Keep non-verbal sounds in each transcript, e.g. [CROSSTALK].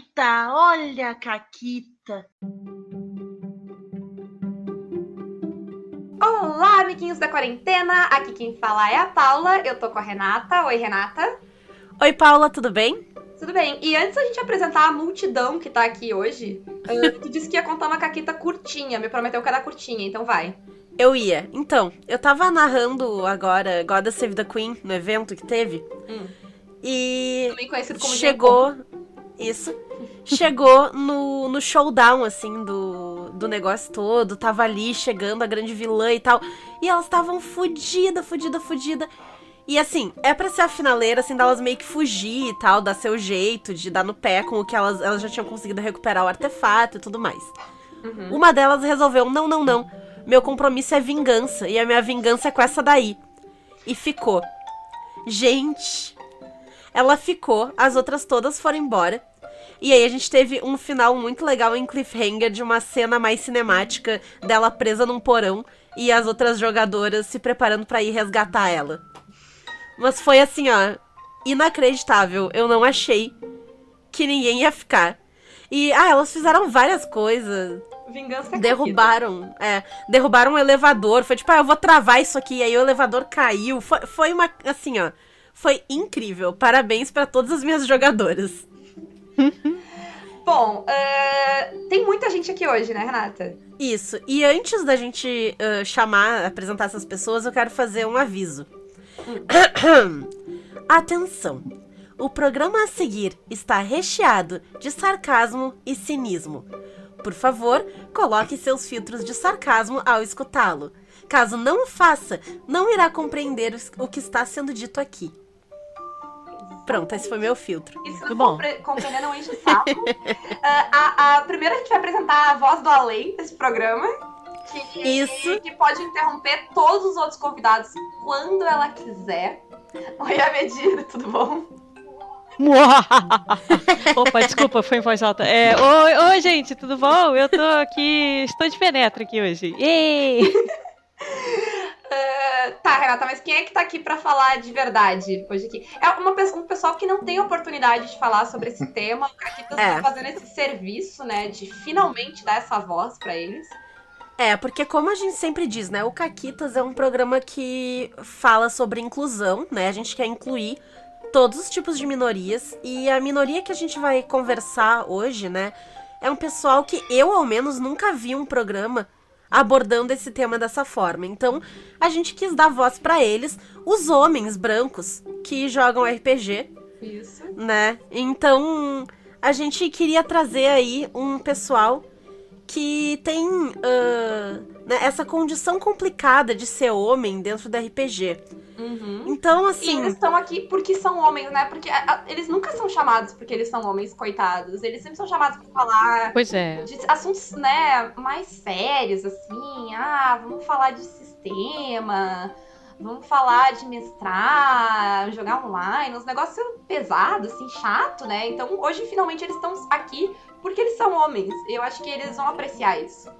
Caquita, olha a Caquita. Olá, amiguinhos da quarentena. Aqui quem fala é a Paula. Eu tô com a Renata. Oi, Renata. Oi, Paula, tudo bem? Tudo bem. E antes da gente apresentar a multidão que tá aqui hoje, uh, [LAUGHS] tu disse que ia contar uma caquita curtinha. Me prometeu que era curtinha, então vai. Eu ia. Então, eu tava narrando agora God Save the Queen no evento que teve. Hum. E Também conhecido como chegou. Isso. Chegou no, no showdown, assim, do, do negócio todo. Tava ali chegando a grande vilã e tal. E elas estavam fodida, fodida, fodida. E assim, é pra ser a finaleira, assim, delas meio que fugir e tal, dar seu jeito, de dar no pé com o que elas, elas já tinham conseguido recuperar o artefato e tudo mais. Uhum. Uma delas resolveu: não, não, não. Meu compromisso é vingança. E a minha vingança é com essa daí. E ficou. Gente. Ela ficou, as outras todas foram embora. E aí a gente teve um final muito legal em cliffhanger de uma cena mais cinemática dela presa num porão e as outras jogadoras se preparando pra ir resgatar ela. Mas foi assim, ó, inacreditável. Eu não achei que ninguém ia ficar. E ah, elas fizeram várias coisas. Vingança Derrubaram, é, derrubaram um elevador. Foi tipo, ah, eu vou travar isso aqui. E aí o elevador caiu. Foi, foi uma, assim, ó, foi incrível. Parabéns pra todas as minhas jogadoras. [LAUGHS] Bom, uh, tem muita gente aqui hoje, né, Renata? Isso. E antes da gente uh, chamar, apresentar essas pessoas, eu quero fazer um aviso. [COUGHS] Atenção! O programa a seguir está recheado de sarcasmo e cinismo. Por favor, coloque seus filtros de sarcasmo ao escutá-lo. Caso não o faça, não irá compreender o que está sendo dito aqui. Pronto, esse foi meu filtro. Isso Muito não bom. compre- compreender não enche o saco. [LAUGHS] Ah, a, a- primeiro a gente vai apresentar a voz do além desse programa. Que, Isso. Que pode interromper todos os outros convidados quando ela quiser. Oi, Amedir, tudo bom? [LAUGHS] Opa, desculpa, foi em voz alta. É, oi, oi, gente, tudo bom? Eu tô aqui, estou de penetra aqui hoje. Ei! [LAUGHS] Tá, Renata, mas quem é que tá aqui pra falar de verdade hoje aqui? É uma, um pessoal que não tem oportunidade de falar sobre esse [LAUGHS] tema. O Caquitas É. tá fazendo esse serviço, né? De finalmente dar essa voz pra eles. É, porque como a gente sempre diz, né? O Caquitas é um programa que fala sobre inclusão, né? A gente quer incluir todos os tipos de minorias. E a minoria que a gente vai conversar hoje, né? É um pessoal que eu, ao menos, nunca vi um programa abordando esse tema dessa forma. Então, a gente quis dar voz pra eles, os homens brancos que jogam RPG, Isso. né? Então, a gente queria trazer aí um pessoal que tem ah, né, essa condição complicada de ser homem dentro do RPG. Uhum. Então, E assim, eles estão aqui porque são homens, né? Porque a- a- eles nunca são chamados porque eles são homens, coitados. Eles sempre são chamados pra falar Pois é. de assuntos, né, mais sérios, assim. Ah, vamos falar de sistema, vamos falar de mestrar, jogar online, uns negócios pesados, assim, chato, né? Então, hoje, finalmente, eles estão aqui porque eles são homens. Eu acho que eles vão apreciar isso.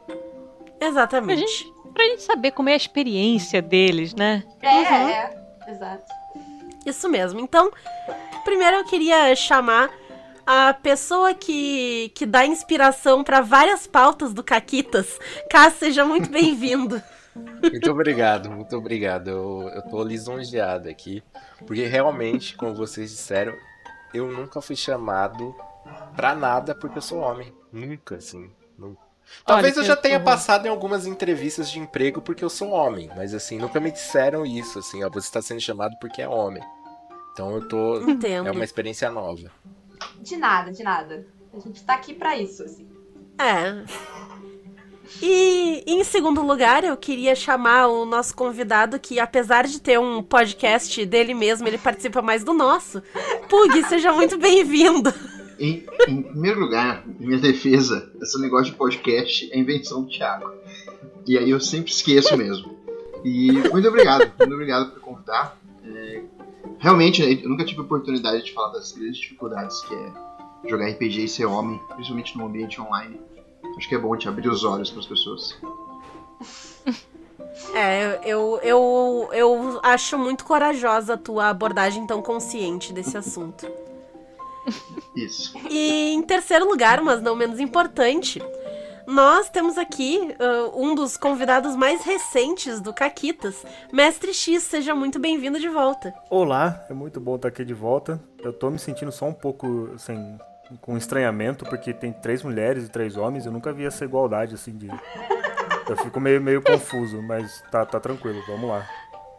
Exatamente. A gente- Pra gente saber como é a experiência deles, né? É, Uhum. é, exato. Isso mesmo. Então, primeiro eu queria chamar a pessoa que, que dá inspiração pra várias pautas do Caquitas. Cássio, seja muito [LAUGHS] bem-vindo. Muito obrigado, muito obrigado. Eu, eu tô lisonjeado aqui, porque realmente, como vocês disseram, eu nunca fui chamado pra nada porque eu sou homem. Nunca, assim. Nunca. Talvez Olha, eu já tenha passado em algumas entrevistas de emprego porque eu sou homem, mas assim, nunca me disseram isso, assim, ó, você está sendo chamado porque é homem. Então eu tô. Entendo. É uma experiência nova. De nada, de nada. A gente tá aqui pra isso, assim. É. E em segundo lugar, eu queria chamar o nosso convidado, que apesar de ter um podcast dele mesmo, ele participa mais do nosso. Pug, seja muito bem-vindo. Em, em primeiro lugar, minha defesa, esse negócio de podcast é invenção do Thiago. E aí eu sempre esqueço mesmo. E muito obrigado, muito obrigado por convidar. É, realmente, eu nunca tive oportunidade de falar das grandes dificuldades que é jogar RPG e ser homem, principalmente no ambiente online. Acho que é bom te abrir os olhos para as pessoas. É, eu, eu, eu acho muito corajosa a tua abordagem tão consciente desse assunto. Isso. E em terceiro lugar, mas não menos importante, nós temos aqui ah, um dos convidados mais recentes do Caquitas, Mestre X. Seja muito bem-vindo de volta. Olá, é muito bom estar aqui de volta. Eu tô me sentindo só um pouco, assim, com estranhamento, porque tem três mulheres e três homens. Eu nunca vi essa igualdade, assim, de... Eu fico meio, meio confuso, mas tá, tá tranquilo, vamos lá.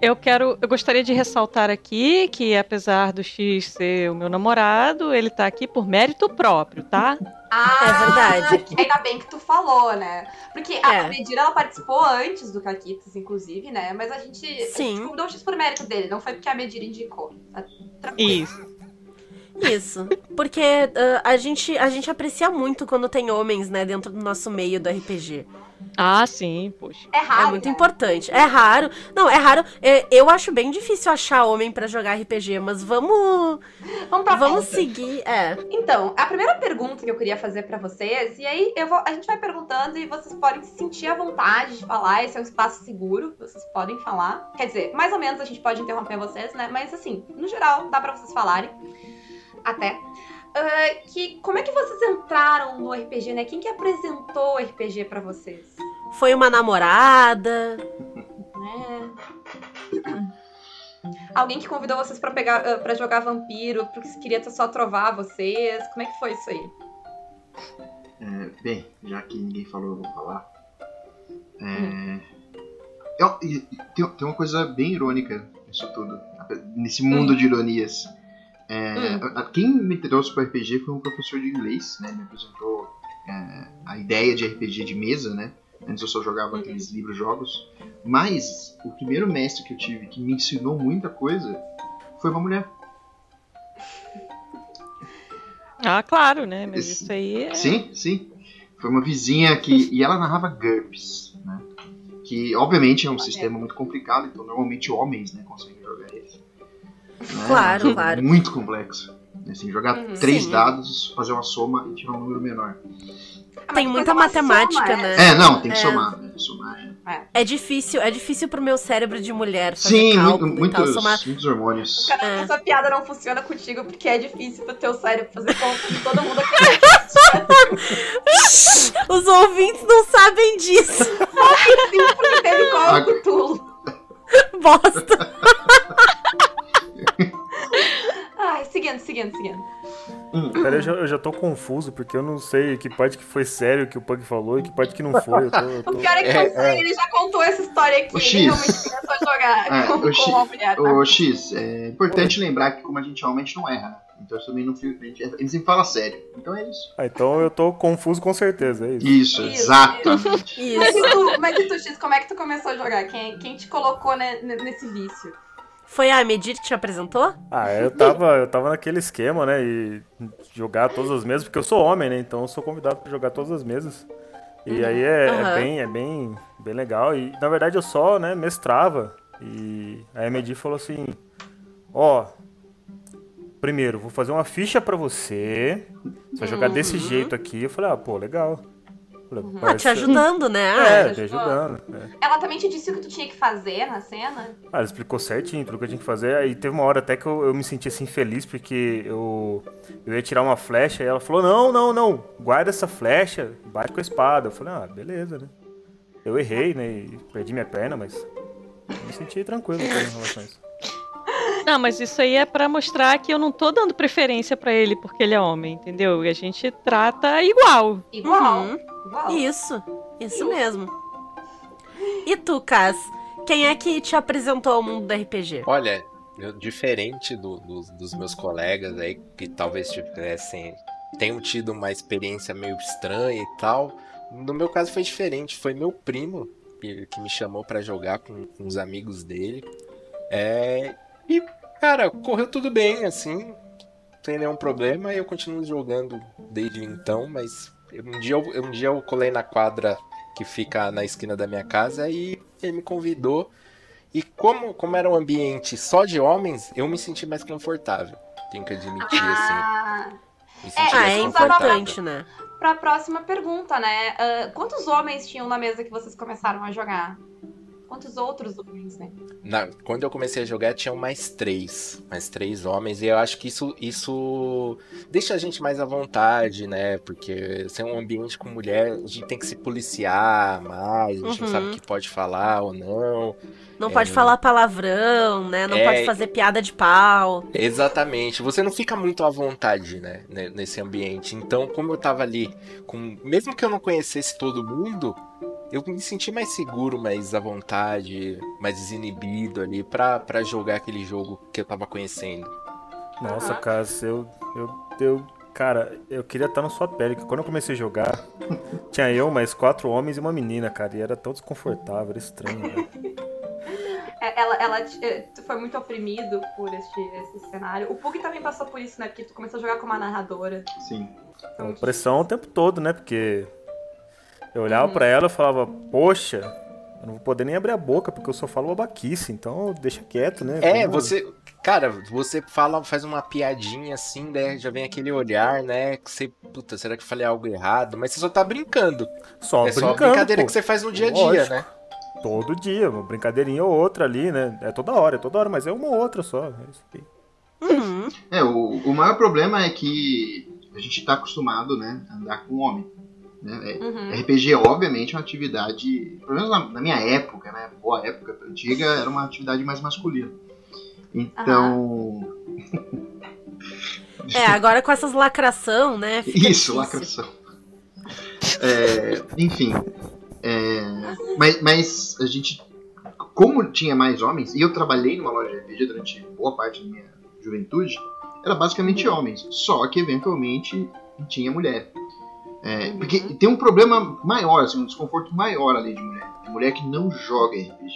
Eu quero, eu gostaria de ressaltar aqui que apesar do X ser o meu namorado, ele tá aqui por mérito próprio, tá? Ah, É verdade. Ainda bem que tu falou, né? Porque a É. Medira, ela participou antes do Caquitas, inclusive, né? Mas a gente, a Sim. gente convidou o X por mérito dele, não foi porque a Medira indicou. Tá tranquilo. Isso. Isso. Porque ah, a, gente, a gente aprecia muito quando tem homens, né, dentro do nosso meio do RPG. Ah, sim, poxa. É raro. É muito né? importante. É raro. Não, é raro. É, eu acho bem difícil achar homem pra jogar RPG, mas vamos. Vamos pra Vamos pauta. seguir. É. Então, a primeira pergunta que eu queria fazer pra vocês, e aí eu vou, a gente vai perguntando e vocês podem se sentir à vontade de falar, esse é um espaço seguro, vocês podem falar. Quer dizer, mais ou menos a gente pode interromper vocês, né? Mas assim, no geral, dá pra vocês falarem. Até. Ah, que como é que vocês entraram no RPG, né? Quem que apresentou o RPG pra vocês? Foi uma namorada. Né? Alguém que convidou vocês pra pegar ah, para jogar vampiro, porque queria só trovar vocês. Como é que foi isso aí? É, bem, já que ninguém falou, eu vou falar. É, eu- e- e tem, tem uma coisa bem irônica nisso tudo, nesse mundo de ironias. É, Hum. quem me trouxe para RPG foi um professor de inglês, né? Me apresentou é, a ideia de RPG de mesa, né? Antes eu só jogava Uhum. aqueles livros-jogos. Mas o primeiro mestre que eu tive que me ensinou muita coisa foi uma mulher. Ah, claro, né? Mas Esse- isso aí é. Sim, sim. Foi uma vizinha que. E ela narrava GURPS, né? Que obviamente é um sistema muito complicado, então normalmente homens né, conseguem jogar esse. Né? Claro, É um claro. Muito complexo. Assim, jogar Uhum. três Sim. dados, fazer uma soma e tirar um número menor. Ah, Tem muita matemática, soma, né? É, não, tem que É. somar, né? Somar. é. É difícil, é difícil pro meu cérebro de mulher fazer Sim, cálculo e tal. muitos, Somar... muitos hormônios. Cara, É. essa piada não funciona contigo porque é difícil pro teu cérebro fazer conta de todo mundo [LAUGHS] aqui. Os ouvintes não sabem disso. porque teve qual é o Cthulhu. Bosta. Confuso, porque eu não sei que parte que foi sério que o Pug falou e que parte que não foi. Eu tô, eu O tô- pior é que É, eu sei, ele já contou essa história aqui. O Ele X. realmente começou a jogar É, [LAUGHS] com, o com X- uma mulher. tá? Ô X, é importante lembrar que como a gente realmente não erra, né? Então eu também não fico. gente- Ele sempre fala sério. Então é isso. Ah, então eu tô confuso com certeza, é isso. Isso, Isso, exatamente. Mas Isso. e, tu, mas e tu, X, como é que tu começou a jogar? Quem, quem te colocou né, nesse vício? Foi a Medir que te apresentou? Ah, eu tava, eu tava naquele esquema, né? E jogar todas as mesas, porque eu sou homem, né? Então eu sou convidado pra jogar todas as mesas. E aí é, é Aham. bem, é bem, bem legal. E na verdade eu só, né, mestrava. E a Emedi falou assim: Ó, primeiro, vou fazer uma ficha pra você. Você vai jogar desse jeito aqui. Eu falei: Ah, pô, legal. Falei, Ah, te "Parece- ajudando, né? Ah, É, Te ajudando. é. Ela também te disse o que tu tinha que fazer na cena? Ah, ela explicou certinho tudo que eu tinha que fazer. Aí teve uma hora até que eu, eu me senti assim feliz porque eu, eu ia tirar uma flecha e ela falou: Não, não, não, guarda essa flecha, bate com a espada. Eu falei: Ah, beleza, né? Eu errei, né? E perdi minha perna, mas eu me senti tranquilo com relação a isso. Não, mas isso aí é pra mostrar que eu não tô dando preferência pra ele porque ele é homem, entendeu? E a gente trata igual. Igual. Uhum. Igual. Isso, isso mesmo. E tu, Cas? Quem é que te apresentou ao mundo do RPG? Olha, eu- diferente do- dos- dos meus colegas aí, que talvez tivessem tenham tido uma experiência meio estranha e tal, no meu caso foi diferente. Foi meu primo que, que me chamou pra jogar com, com os amigos dele. É, e, cara, correu tudo bem, assim, sem nenhum problema. Eu continuo jogando desde então, mas um dia eu, um dia eu colei na quadra que fica na esquina da minha casa e ele me convidou. E como, como era um ambiente só de homens, eu me senti mais confortável. Tenho que admitir, assim. Ah, Me senti É, mais é confortável. importante, né? pra próxima pergunta, né? Ah, quantos homens tinham na mesa que vocês começaram a jogar? Quantos outros homens, né? Na- quando eu comecei a jogar, tinham mais três. Mais três homens. E eu acho que isso, isso deixa a gente mais à vontade, né? Porque se é um ambiente com mulher, a gente tem que se policiar mais. A gente Uhum. não sabe o que pode falar ou não. Não É. pode falar palavrão, né? Não É. pode fazer piada de pau. Exatamente. Você não fica muito à vontade, né? ne- Nesse ambiente. Então, como eu tava ali com. Mesmo que eu não conhecesse todo mundo. Eu me senti mais seguro, mais à vontade, mais desinibido ali pra, pra jogar aquele jogo que eu tava conhecendo. Nossa. Cássio, eu, eu, eu. Cara, eu queria estar na sua pele, que quando eu comecei a jogar, [LAUGHS] tinha eu, mais quatro homens e uma menina, cara, e era tão desconfortável, era estranho, velho. É, Ela, ela eh, tu foi muito oprimido por este, esse cenário. O Pug também passou por isso, né? Porque tu começou a jogar com uma narradora. Sim. Muito Pressão o tempo todo, né? Porque eu olhava Uhum. pra ela e falava, poxa, eu não vou poder nem abrir a boca, porque eu só falo babaquice, então deixa quieto, né? É, Vamos- você. Cara, você fala, faz uma piadinha assim, né? Já vem aquele olhar, né? Que você. Puta, será que eu falei algo errado? Mas você só tá brincando. Só é só a brincando, brincadeira pô. que você faz no dia a dia, Lógico. né? Todo dia, uma brincadeirinha ou outra ali, né? É toda hora, é toda hora, mas é uma ou outra só. É isso aí. Uhum. É, o, o maior problema é que a gente tá acostumado, né, a andar com homem. Né? É- Uhum. RPG, obviamente, é uma atividade, pelo menos na, na minha época, né, boa época antiga, era uma atividade mais masculina. Então, [LAUGHS] É, agora com essas lacração, né? Isso, difícil. lacração. É, enfim. é, mas, mas a gente. Como tinha mais homens, e eu trabalhei numa loja de RPG durante boa parte da minha juventude, era basicamente homens. Só que eventualmente tinha mulher. É, porque tem um problema maior, assim, um desconforto maior ali de mulher. Tem mulher que não joga RPG.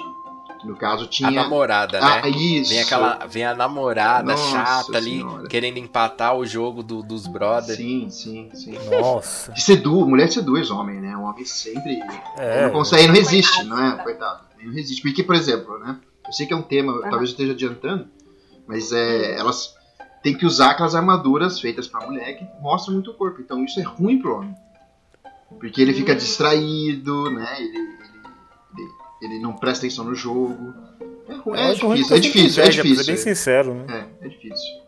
Que no caso A tinha. namorada, né? Ah, isso. Vem aquela, vem a namorada Nossa chata ali, Senhora. querendo empatar o jogo do- dos brothers. Sim, sim, sim. Nossa. Sedu, mulher seduz homem, né? Um homem sempre É. não consegue, não resiste, Coitado, não é? né? Coitado. Não resiste. Porque, por exemplo, né? Eu sei que é um tema, talvez eu esteja adiantando, mas é, elas têm que usar aquelas armaduras feitas pra mulher que mostram muito o corpo. Então isso é ruim pro homem. Porque ele fica Hum. distraído, né? Ele, ele, ele, ele não presta atenção no jogo. É, é ruim difícil, é difícil, é inveja, ser difícil. bem sincero, né? É, é difícil.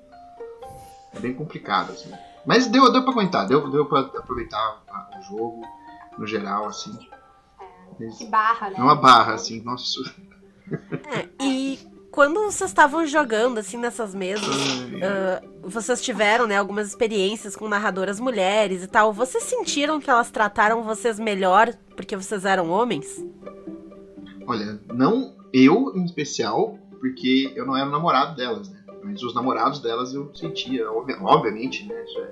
É bem complicado, assim. Mas deu, deu pra aguentar, deu, deu pra aproveitar o jogo, no geral, assim. Que barra, né? É uma barra, assim, nossa. É, e quando vocês estavam jogando, assim, nessas mesas, ah, vocês tiveram, né, algumas experiências com narradoras mulheres e tal. Vocês sentiram que elas trataram vocês melhor porque vocês eram homens? Olha, não eu em especial, porque eu não era o namorado delas, né? Mas os namorados delas eu sentia, obvi- obviamente, né? Isso é,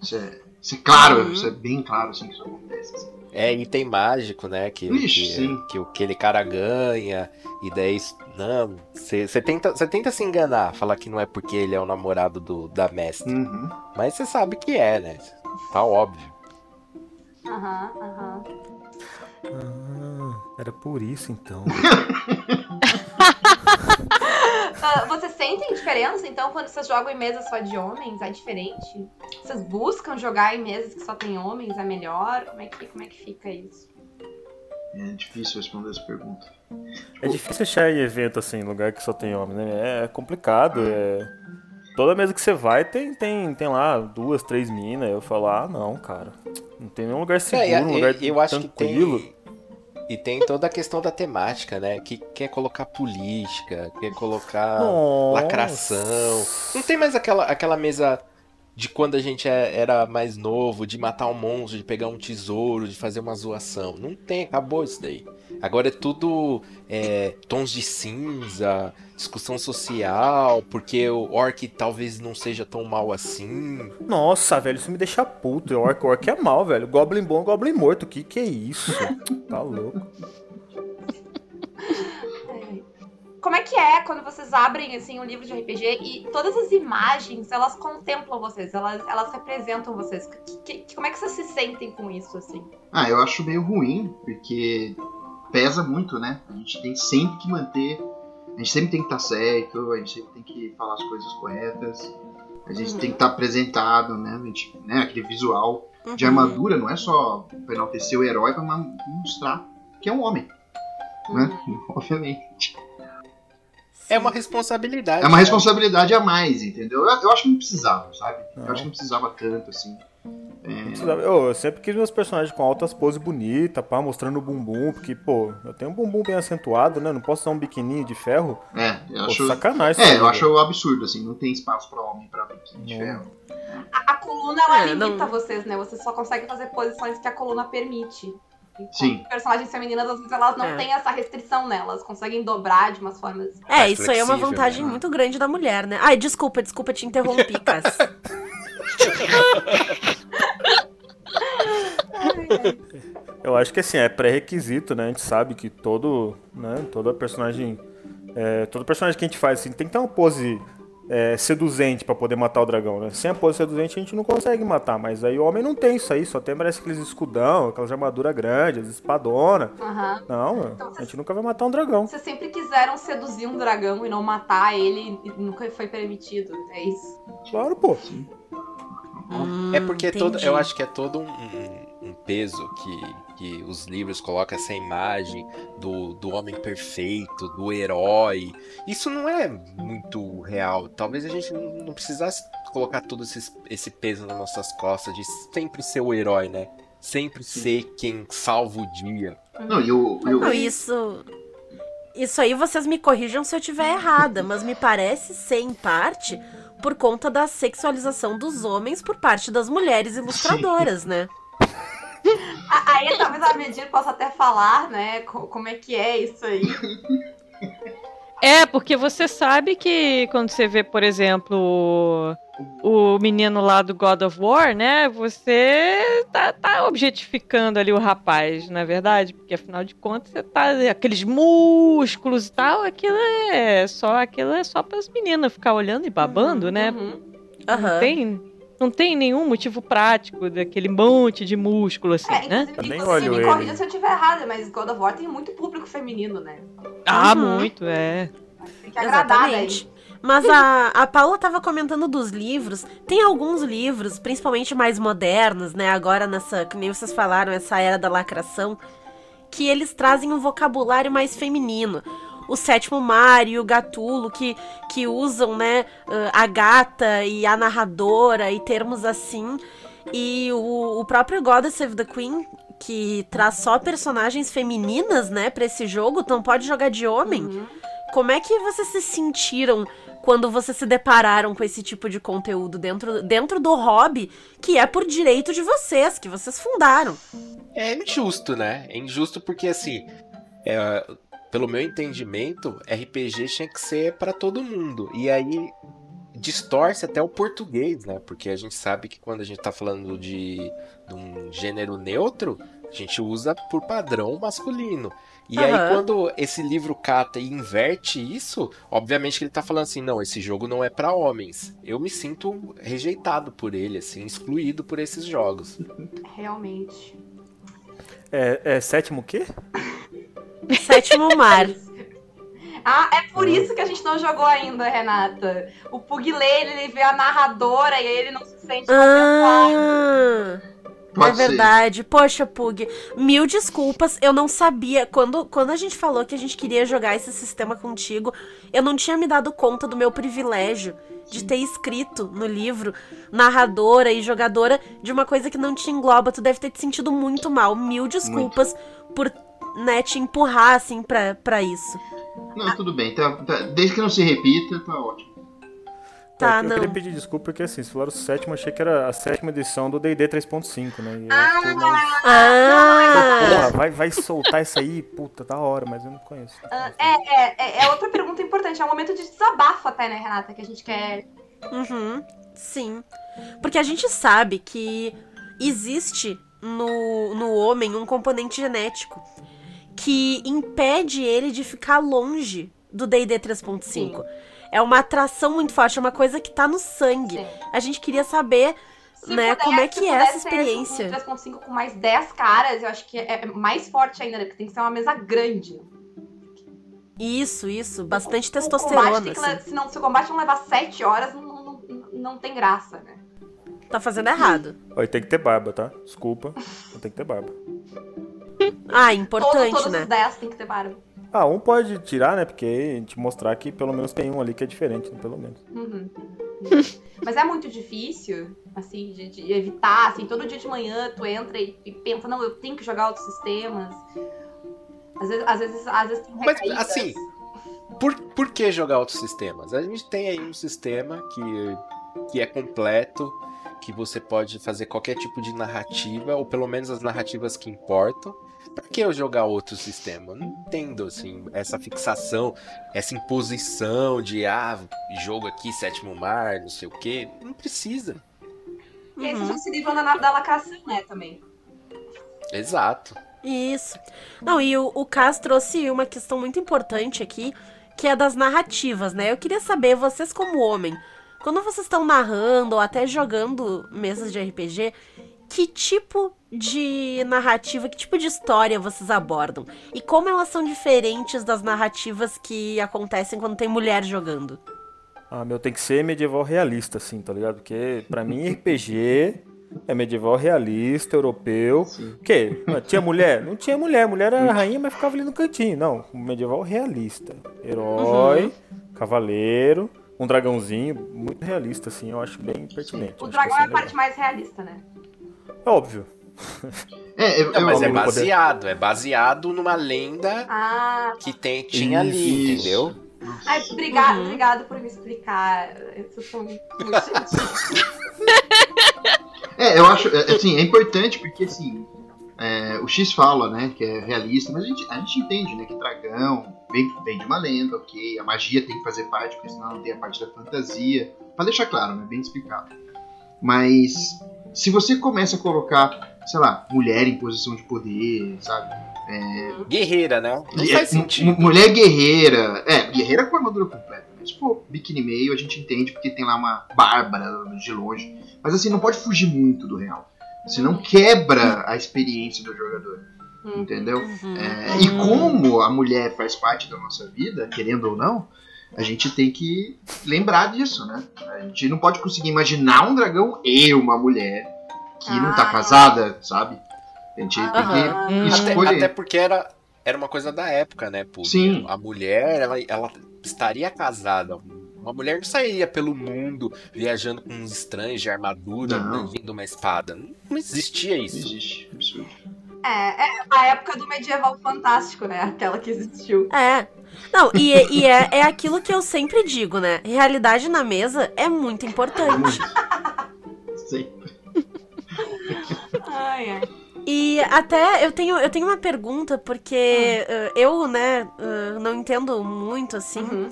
isso é, isso é claro, Uhum. isso é bem claro, assim, que isso acontece. assim. É item mágico, né? Que, Ixi, que, sim. que aquele cara ganha, e daí. Não, você tenta, cê tenta se enganar, falar que não é porque ele é o namorado do, da mestre. Uhum. Mas você sabe que é, né? Tá óbvio. Aham, aham. Ah, era por isso então. [LAUGHS] Ah, vocês sentem diferença, então, quando vocês jogam em mesas só de homens? É diferente? Vocês buscam jogar em mesas que só tem homens? É melhor? Como é que, como é que fica isso? É difícil responder essa pergunta. É difícil achar em evento assim, lugar que só tem homem, né? É complicado. É... Toda mesa que você vai tem, tem, tem lá duas, três minas. Eu falo, ah, não, cara. Não tem nenhum lugar seguro, É, um lugar eu acho tranquilo. que tem. E tem toda a questão da temática, né? Que quer colocar política, quer colocar Nossa. lacração. Não tem mais aquela, aquela mesa de quando a gente é- era mais novo, de matar um monstro, de pegar um tesouro, de fazer uma zoação. Não tem, acabou isso daí. Agora é tudo é, tons de cinza, discussão social, porque o orc talvez não seja tão mal assim. Nossa, velho, isso me deixa puto. Orc, orc é mal, velho. Goblin bom, goblin morto. Que que é isso? [LAUGHS] Tá louco. Como é que é quando vocês abrem assim um livro de RPG e todas as imagens elas contemplam vocês, elas, elas representam vocês? Que- que- como é que vocês se sentem com isso assim? Ah, eu acho meio ruim, porque pesa muito, né? A gente tem sempre que manter. A gente sempre tem que estar certo, a gente sempre tem que falar as coisas corretas, a gente Uhum. tem que estar apresentado, né? A gente, né? Aquele visual de Uhum. armadura não é só pra enaltecer o herói, pra ma- mostrar que é um homem. né? [LAUGHS] Obviamente. É uma responsabilidade. É uma né? responsabilidade a mais, entendeu? Eu, eu acho que não precisava, sabe? Eu Não. acho que não precisava tanto, assim. Não precisava- Eu, eu sempre quis meus personagens com altas poses bonitas, pá, mostrando o bumbum, porque, pô, eu tenho um bumbum bem acentuado, né? Não posso dar um biquininho de ferro. É, eu Pô, acho. sacanagem. É, eu aí, acho absurdo, assim, não tem espaço pra homem pra biquíni de Não. ferro. A, a coluna, ela É, não- limita vocês, né? Vocês só conseguem fazer posições que a coluna permite. Sim. Personagens femininas, às vezes, elas não É. têm essa restrição nelas. Conseguem dobrar de umas formas. É, Mais isso aí é uma flexível, vantagem né? muito grande da mulher, né? Ai, desculpa, desculpa, te interrompi, [LAUGHS] Cass. Eu acho que assim, é pré-requisito, né? A gente sabe que todo, né, toda personagem, é, todo personagem que a gente faz assim, tem que ter uma pose é, seduzente pra poder matar o dragão, né? Sem a pose seduzente a gente não consegue matar, mas aí o homem não tem isso aí, só tem parece aqueles escudão, aquelas armaduras grandes, as espadona. Aham. Não, Então, a gente nunca vai matar um dragão. Vocês sempre quiseram seduzir um dragão e não matar ele, e nunca foi permitido. É isso. Claro, pô. É porque é todo, entendi. eu acho que é todo um, um- um peso que, que os livros colocam essa imagem do, do homem perfeito, do herói. Isso não é muito real. Talvez a gente não precisasse colocar todo esse, esse peso nas nossas costas de sempre ser o herói, né? Sempre ser quem salva o dia. Não, e e o- Não, isso. Isso aí vocês me corrijam se eu tiver errada, mas me parece ser, em parte, por conta da sexualização dos homens por parte das mulheres ilustradoras, né? Aí talvez a Medir possa até falar, né, co- como é que é isso aí. É, porque você sabe que quando você vê, por exemplo, o menino lá do God of War, né? Você tá, tá objetificando ali o rapaz, não é verdade? Porque afinal de contas, você tá. Aqueles músculos e tal, aquilo é só aquilo é só para as meninas ficar olhando e babando, né? Uhum. Não tem. Não tem nenhum motivo prático daquele monte de músculo, assim, É, né? inclusive, Nem você olho me ele. corrija se eu estiver errada, mas God of War tem muito público feminino, né? Ah, Uhum. muito, é. Tem que agradar Exatamente. daí. Mas a, a Paula tava comentando dos livros. Tem alguns livros, principalmente mais modernos, né? Agora nessa, que nem vocês falaram, essa era da lacração, que eles trazem um vocabulário mais feminino. O sétimo mar e o gatulo, que, que usam, né, a gata e a narradora e termos assim. E o, o próprio Goddess of the Queen, que traz só personagens femininas, né, pra esse jogo, então pode jogar de homem. Uhum. Como é que vocês se sentiram quando vocês se depararam com esse tipo de conteúdo dentro, dentro do hobby que é por direito de vocês, que vocês fundaram? É injusto, né? É injusto porque, assim, é, pelo meu entendimento, RPG tinha que ser pra todo mundo. E aí distorce até o português, né? Porque a gente sabe que quando a gente tá falando de, de um gênero neutro, a gente usa por padrão masculino. E aí, Aham. quando esse livro cata e inverte isso, obviamente que ele tá falando assim, não, esse jogo não é pra homens. Eu me sinto rejeitado por ele, assim, excluído por esses jogos. Realmente. É, é sétimo o quê? Sétimo mar. [LAUGHS] Ah, é por isso que a gente não jogou ainda, Renata. O Pug lê, ele vê a narradora e aí ele não se sente contemplado. Ah, é ser. verdade. Poxa, Pug, mil desculpas. Eu não sabia. Quando, quando a gente falou que a gente queria jogar esse sistema contigo, eu não tinha me dado conta do meu privilégio de ter escrito no livro narradora e jogadora de uma coisa que não te engloba. Tu deve ter te sentido muito mal. Mil desculpas por né, te empurrar assim pra, pra isso. Não, tudo bem. Tá, tá- desde que não se repita, tá ótimo. Tá, eu, eu não. queria pedir desculpa porque assim, se falaram sétimo, eu achei que era a sétima edição do D&D 3.5, né? E eu Ah, mais- Ah! Porra, vai, vai soltar isso aí, puta, da hora, mas eu não conheço. Ah, é, é, é, é outra pergunta importante. É um momento de desabafo até, né, Renata? Que a gente quer. Uhum, sim. Porque a gente sabe que existe no, no homem um componente genético que impede ele de ficar longe do D&D 3.5. É uma atração muito forte, é uma coisa que tá no sangue. Sim. A gente queria saber, Se né, puder- como é que é essa experiência. Um 3.5 com mais 10 caras, eu acho que é mais forte ainda, né? Porque tem que ser uma mesa grande. Isso, isso, bastante O testosterona, que assim. le- se, não, se o combate não levar 7 horas, não, não, não- tem graça, né? Tá fazendo errado. Olha, tem que ter barba, tá? Desculpa, tem que ter barba. Ah, importante, todos né? os 10 tem que ter barba. Ah, um pode tirar, né? Porque gente mostrar que pelo menos tem um ali que é diferente, né? pelo menos. Uhum. Mas é muito difícil, assim, de, de evitar, assim, todo dia de manhã tu entra e, e pensa, não, eu tenho que jogar outros sistemas. Às vezes, às vezes, às vezes tem Mas, recaídas. assim, Por, por que jogar outros sistemas? A gente tem aí um sistema que, que é completo, que você pode fazer qualquer tipo de narrativa, ou pelo menos as narrativas que importam. Pra que eu jogar outro sistema? Eu não entendo, assim, essa fixação, essa imposição de, ah, jogo aqui, sétimo mar, não sei o quê. Não precisa. E aí vocês vão se livrando da, da lacração, né, também. Exato. Isso. Não, e o, o Cas trouxe uma questão muito importante aqui, que é das narrativas, né? Eu queria saber, vocês como homem, quando vocês estão narrando ou até jogando mesas de RPG, que tipo de narrativa, que tipo de história vocês abordam? E como elas são diferentes das narrativas que acontecem quando tem mulher jogando? Ah, meu, tem que ser medieval realista, assim, tá ligado? Porque pra mim RPG é medieval realista, europeu. O quê? Não, Tinha mulher? Não tinha mulher. Mulher era rainha, mas ficava ali no cantinho. Não, medieval realista. Herói, cavaleiro, um dragãozinho. Muito realista, assim, eu acho bem pertinente. O Acho dragão que é assim, a parte mais realista, né? Legal. Óbvio. É, eu, Não, mas eu- é no poder. baseado, é baseado numa lenda Ah, que tem, tinha ali, Isso. entendeu? ai, obrigado, Uhum. obrigado por me explicar. Isso foi muito. [LAUGHS] É, eu acho, é, assim, é importante porque, assim, é, o X fala, né, que é realista, mas a gente, a gente entende, né, que dragão vem, vem de uma lenda, ok, a magia tem que fazer parte, porque senão não tem a parte da fantasia, pra deixar claro, né, bem explicado. Mas, se você começa a colocar, sei lá, mulher em posição de poder, sabe, Guerreira, né? Não faz sentido. mu- Mulher guerreira. É, guerreira com armadura completa. Mas, pô, biquíni meio a gente entende porque tem lá uma Bárbara de longe. Mas assim, não pode fugir muito do real. Senão quebra a experiência do jogador. Hum. Entendeu? Uhum. É, e como a mulher faz parte da nossa vida, querendo ou não, a gente tem que lembrar disso, né? A gente não pode conseguir imaginar um dragão e uma mulher que não tá Ah. casada, sabe? A gente Aham. tem que Hum. Até, escolher. até porque era, era uma coisa da época, né, pô? Sim. A mulher, ela, ela estaria casada. Uma mulher não sairia pelo mundo viajando com uns estranhos de armadura, Não. vindo uma espada. Não, não existia Não isso. existe. Absurdo. É, é a época do medieval fantástico, né? Aquela que existiu. É. Não, e, e é, é aquilo que eu sempre digo, né? Realidade na mesa é muito importante. [LAUGHS] Sim. Ai, ai. E até eu tenho, eu tenho uma pergunta, porque eh, eu, né, eh, não entendo muito assim. Uhum.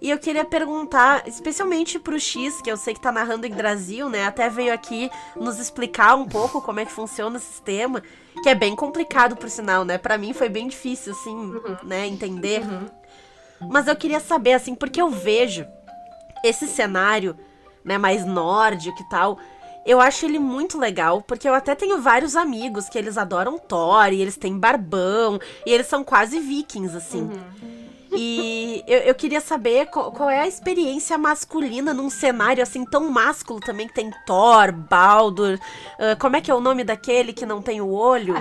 E eu queria perguntar, especialmente pro X, que eu sei que tá narrando em Brasil, né? Até veio aqui nos explicar um pouco como é que funciona o sistema, que é bem complicado, por sinal, né? Pra mim foi bem difícil, assim, né, entender. Uhum. Mas eu queria saber, assim, porque eu vejo esse cenário, né, mais nórdico e tal. Eu acho ele muito legal, porque eu até tenho vários amigos que eles adoram Thor, e eles têm barbão, e eles são quase vikings, assim. Uhum. E eu, eu queria saber qual, qual é a experiência masculina num cenário assim tão másculo também, que tem Thor, Baldur. ah, como é que é o nome daquele que não tem o olho?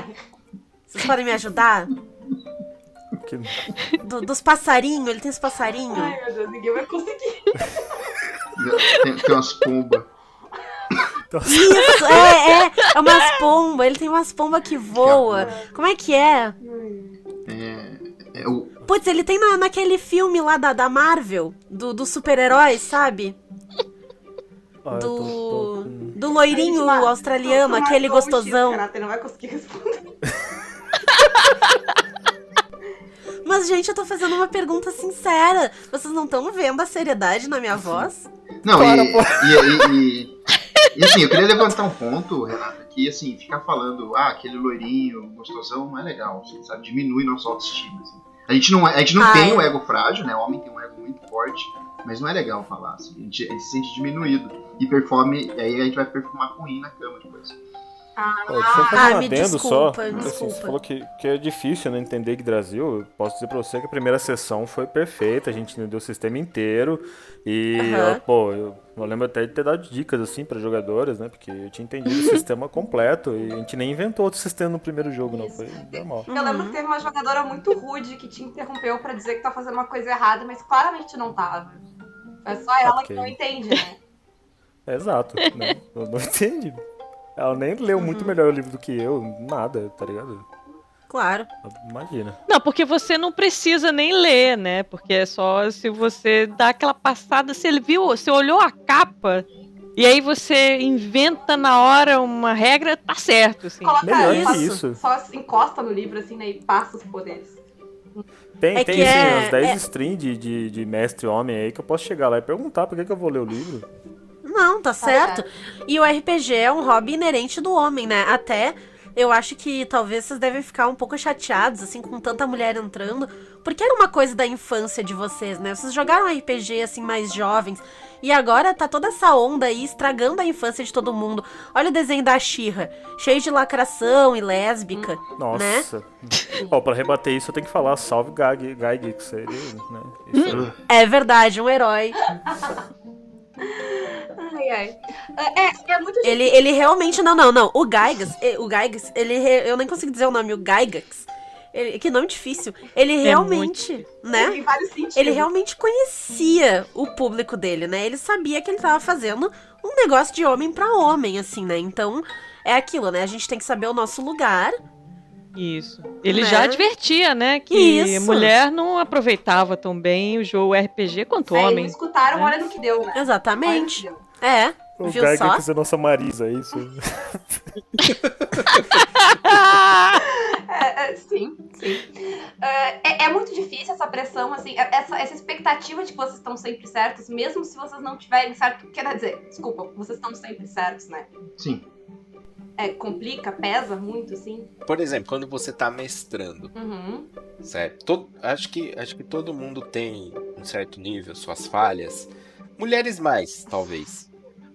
Vocês podem me ajudar? Do- dos passarinhos, ele tem os passarinhos. Ai, meu Deus, ninguém vai conseguir. [LAUGHS] Tem, tem umas pombas. Isso, é, é, é umas pombas, ele tem umas pombas que voam. Como é que é? É, o, Putz, ele tem na, naquele filme lá da, da Marvel, do, dos super-heróis, sabe? Ah, eu tô- tô Do, com- do loirinho lá, australiano, aquele X, gostosão. Renata, ele não vai conseguir responder. [LAUGHS] [LAUGHS] Mas, gente, eu tô fazendo uma pergunta sincera. Vocês não estão vendo a seriedade na minha voz? não, Para, e, e, e, e- e, assim, eu queria levantar um ponto, Renata, que assim, ficar falando, ah, aquele loirinho, gostosão, não é legal, assim, sabe? Diminui nossa autoestima. Assim. A gente não, é- a gente não Ah, tem é. um ego frágil, né? O homem tem um ego muito forte, mas não é legal falar, assim. A gente, a gente se sente diminuído. E performe, e aí a gente vai perfumar ruim na cama depois. Eu fazer Ah, um me desculpa, só. Assim, você falou que, que é difícil né, entender Yggdrasil. Eu posso dizer pra você que a primeira sessão foi perfeita. A gente entendeu o sistema inteiro. E, Aham. ó, pô, eu, eu lembro até de ter dado dicas, assim, pra jogadores, né? Porque eu tinha entendido o [LAUGHS] sistema completo. E a gente nem inventou outro sistema no primeiro jogo, não. Foi normal. Eu lembro que teve uma jogadora muito rude que te interrompeu pra dizer que tá fazendo uma coisa errada, mas claramente não tava. É só ela que Ok. não entende, né? [LAUGHS] Exato, né? Eu não [LAUGHS] entendi. Ela nem leu muito melhor o livro do que eu, nada, tá ligado? Claro. Imagina. Não, porque você não precisa nem ler, né? Porque é só se você dá aquela passada, você viu, você olhou a capa e aí você inventa na hora uma regra, tá certo, assim. Coloca Melhor que passa- isso. Só encosta no livro assim, né? E passa os poderes. Tem, É tem que sim, é- uns 10 é- streams de, de, de mestre homem aí que eu posso chegar lá e perguntar por que, que eu vou ler o livro. Não, tá certo. E o RPG é um hobby inerente do homem, né? Até eu acho que talvez vocês devem ficar um pouco chateados, assim, com tanta mulher entrando. Porque era uma coisa da infância de vocês, né? Vocês jogaram RPG, assim, mais jovens. E agora tá toda essa onda aí estragando a infância de todo mundo. Olha o desenho da Xirra, cheio de lacração e lésbica. Né? Nossa. [LAUGHS] Ó, pra rebater isso eu tenho que falar salve que seria, né? Isso aí. É verdade, um herói. [LAUGHS] Ai, ai. É, é, é muito Ele, ele realmente. Não, não, não. O Gygax, eh, o Gygax, ele. Eu nem consigo dizer o nome, o Gygax. Ele, que nome difícil. Ele realmente, né? Tem vários sentidos. Ele realmente conhecia o público dele, né? Ele sabia que ele tava fazendo um negócio de homem pra homem, assim, né? Então, é aquilo, né? A gente tem que saber o nosso lugar. Isso. Ele Né? já advertia, né, que Isso. mulher não aproveitava tão bem o jogo RPG quanto É, homem. eles escutaram, né? olha no que deu, né? No que Exatamente. deu. É. O Viu Gaig só? quer ser nossa Marisa, é isso? [LAUGHS] É, é, sim, sim. É, é- é muito difícil essa pressão, assim, é- essa, essa expectativa de que vocês estão sempre certos, mesmo se vocês não tiverem certo. Quer dizer, desculpa, vocês estão sempre certos, né? Sim. É, complica, pesa muito, assim. Por exemplo, quando você tá mestrando, Uhum. certo? Todo- acho, que, acho que todo mundo tem um certo nível, suas falhas. Mulheres mais, talvez.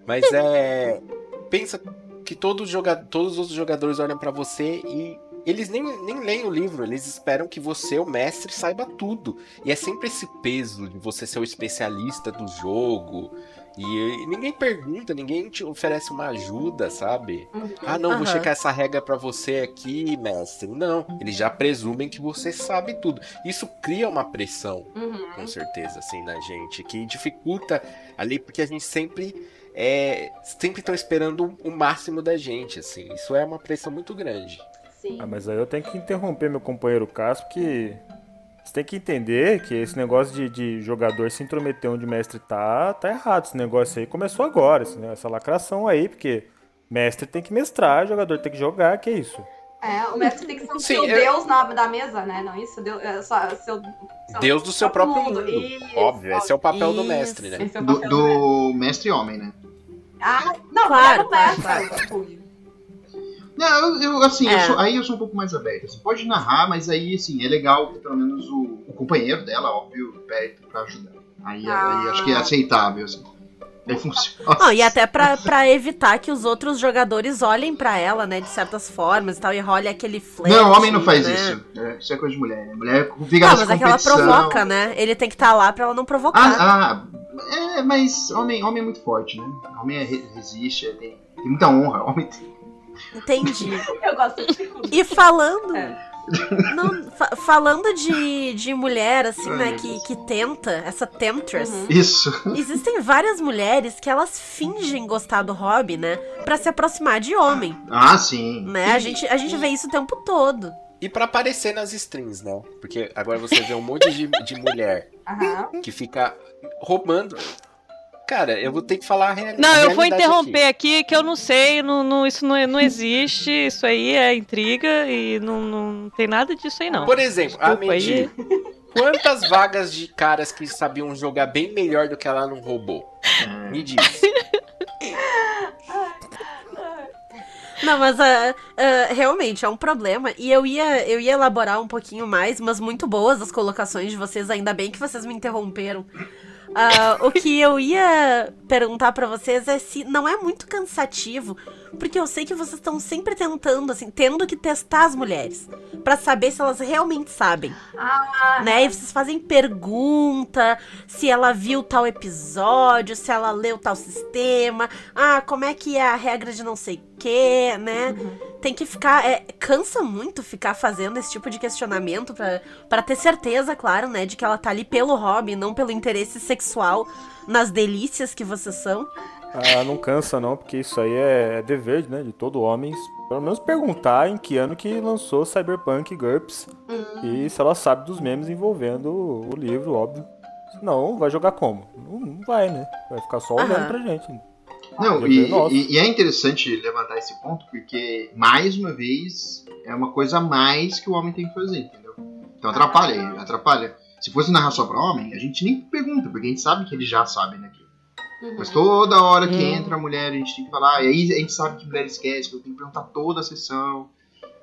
Mas é. Pensa que todo joga, todos os jogadores olham pra você e eles nem, nem leem o livro, eles esperam que você, o mestre, saiba tudo. E é sempre esse peso de você ser o especialista do jogo. E, e ninguém pergunta, ninguém te oferece uma ajuda, sabe? Uhum. Ah, não, vou Aham. checar essa regra pra você aqui, mestre. Não, eles já presumem que você sabe tudo. Isso cria uma pressão, Uhum. com certeza, assim, na gente, que dificulta ali, porque a gente sempre é, sempre estão esperando o máximo da gente, assim. Isso é uma pressão muito grande. Sim. Ah, mas aí eu tenho que interromper meu companheiro Cássio, porque você tem que entender que esse negócio de, de jogador se intrometer onde o mestre tá, tá errado. Esse negócio aí começou agora, né, essa lacração aí, porque mestre tem que mestrar, jogador tem que jogar, que isso? É, o mestre tem que ser o Sim, seu eu- Deus na, da mesa, né? Não isso? Deus, é, só, seu, seu Deus do seu próprio mundo. Isso. Óbvio, esse é o papel do Isso. mestre, né? Esse é o Do, papel do mestre. do mestre homem, né? Ah, não, Claro, mulher não claro, mestre. Não, eu, eu, assim, eu É. sou- aí eu sou um pouco mais aberto. Você pode narrar, mas aí, assim, é legal que pelo menos o, o companheiro dela, óbvio, perto pra ajudar. Aí, Ah. aí acho que é aceitável, assim. Aí funciona. Não, e até pra, pra evitar que os outros jogadores olhem pra ela, né, de certas formas e tal, e role aquele flerte. Não, homem não faz né? isso. É, isso é coisa de mulher. né? Mulher fica Não, mas é que ela provoca, né? Ele tem que estar lá pra ela não provocar. Ah, ah, é, mas homem, homem é muito forte, né? Homem é, re- resiste, é, tem, tem muita honra. Homem tem... Entendi. [LAUGHS] Eu gosto de. E falando. É. Não, fa- falando de, de mulher, assim, Ai, né, que, que tenta, essa temptress. Uhum. Isso. Existem várias mulheres que elas fingem gostar do hobby, né? Pra se aproximar de homem, Ah, sim. né? A gente, a gente vê isso o tempo todo. E pra aparecer nas strings, né? Porque agora você vê um monte de, de mulher Aham. que fica roubando. Cara, eu vou ter que falar a reali- Não, a eu vou realidade interromper aqui. que eu não sei, não, não- isso não, não existe, isso aí é intriga e não, não tem nada disso aí não. Por exemplo, a Desculpa aí. Medi, quantas vagas de caras que sabiam jogar bem melhor do que ela não roubou? É. Me diz. Não, mas ah, ah, realmente é um problema. E eu ia, eu ia elaborar um pouquinho mais, mas muito boas as colocações de vocês, ainda bem que vocês me interromperam. Ah, o que eu ia perguntar pra vocês é se não é muito cansativo, porque eu sei que vocês estão sempre tentando, assim, tendo que testar as mulheres Pra saber se elas realmente sabem, Ah, né? E vocês fazem pergunta se ela viu tal episódio, se ela leu tal sistema, ah, como é que é a regra de não sei o quê, né? Tem que ficar. É, cansa muito ficar fazendo esse tipo de questionamento pra ter certeza, claro, né, de que ela tá ali pelo hobby, não pelo interesse sexual nas delícias que vocês são. Ah, não cansa não, porque isso aí é, é dever, né, de todo homem. Pelo menos perguntar em que ano que lançou Cyberpunk GURPS e se ela sabe dos memes envolvendo o livro, óbvio. Senão, vai jogar como? Não, não vai, né? Vai ficar só olhando Aham. pra gente. Não, e, nosso. e- e é interessante levantar esse ponto, porque, mais uma vez, é uma coisa a mais que o homem tem que fazer, entendeu? Então atrapalha, aí, atrapalha. Se fosse narrar só pra homem, a gente nem pergunta, porque a gente sabe que eles já sabem daquilo. Uhum. Mas toda hora que Hum. entra a mulher, a gente tem que falar, e aí a gente sabe que mulher esquece, que eu tenho que perguntar toda a sessão.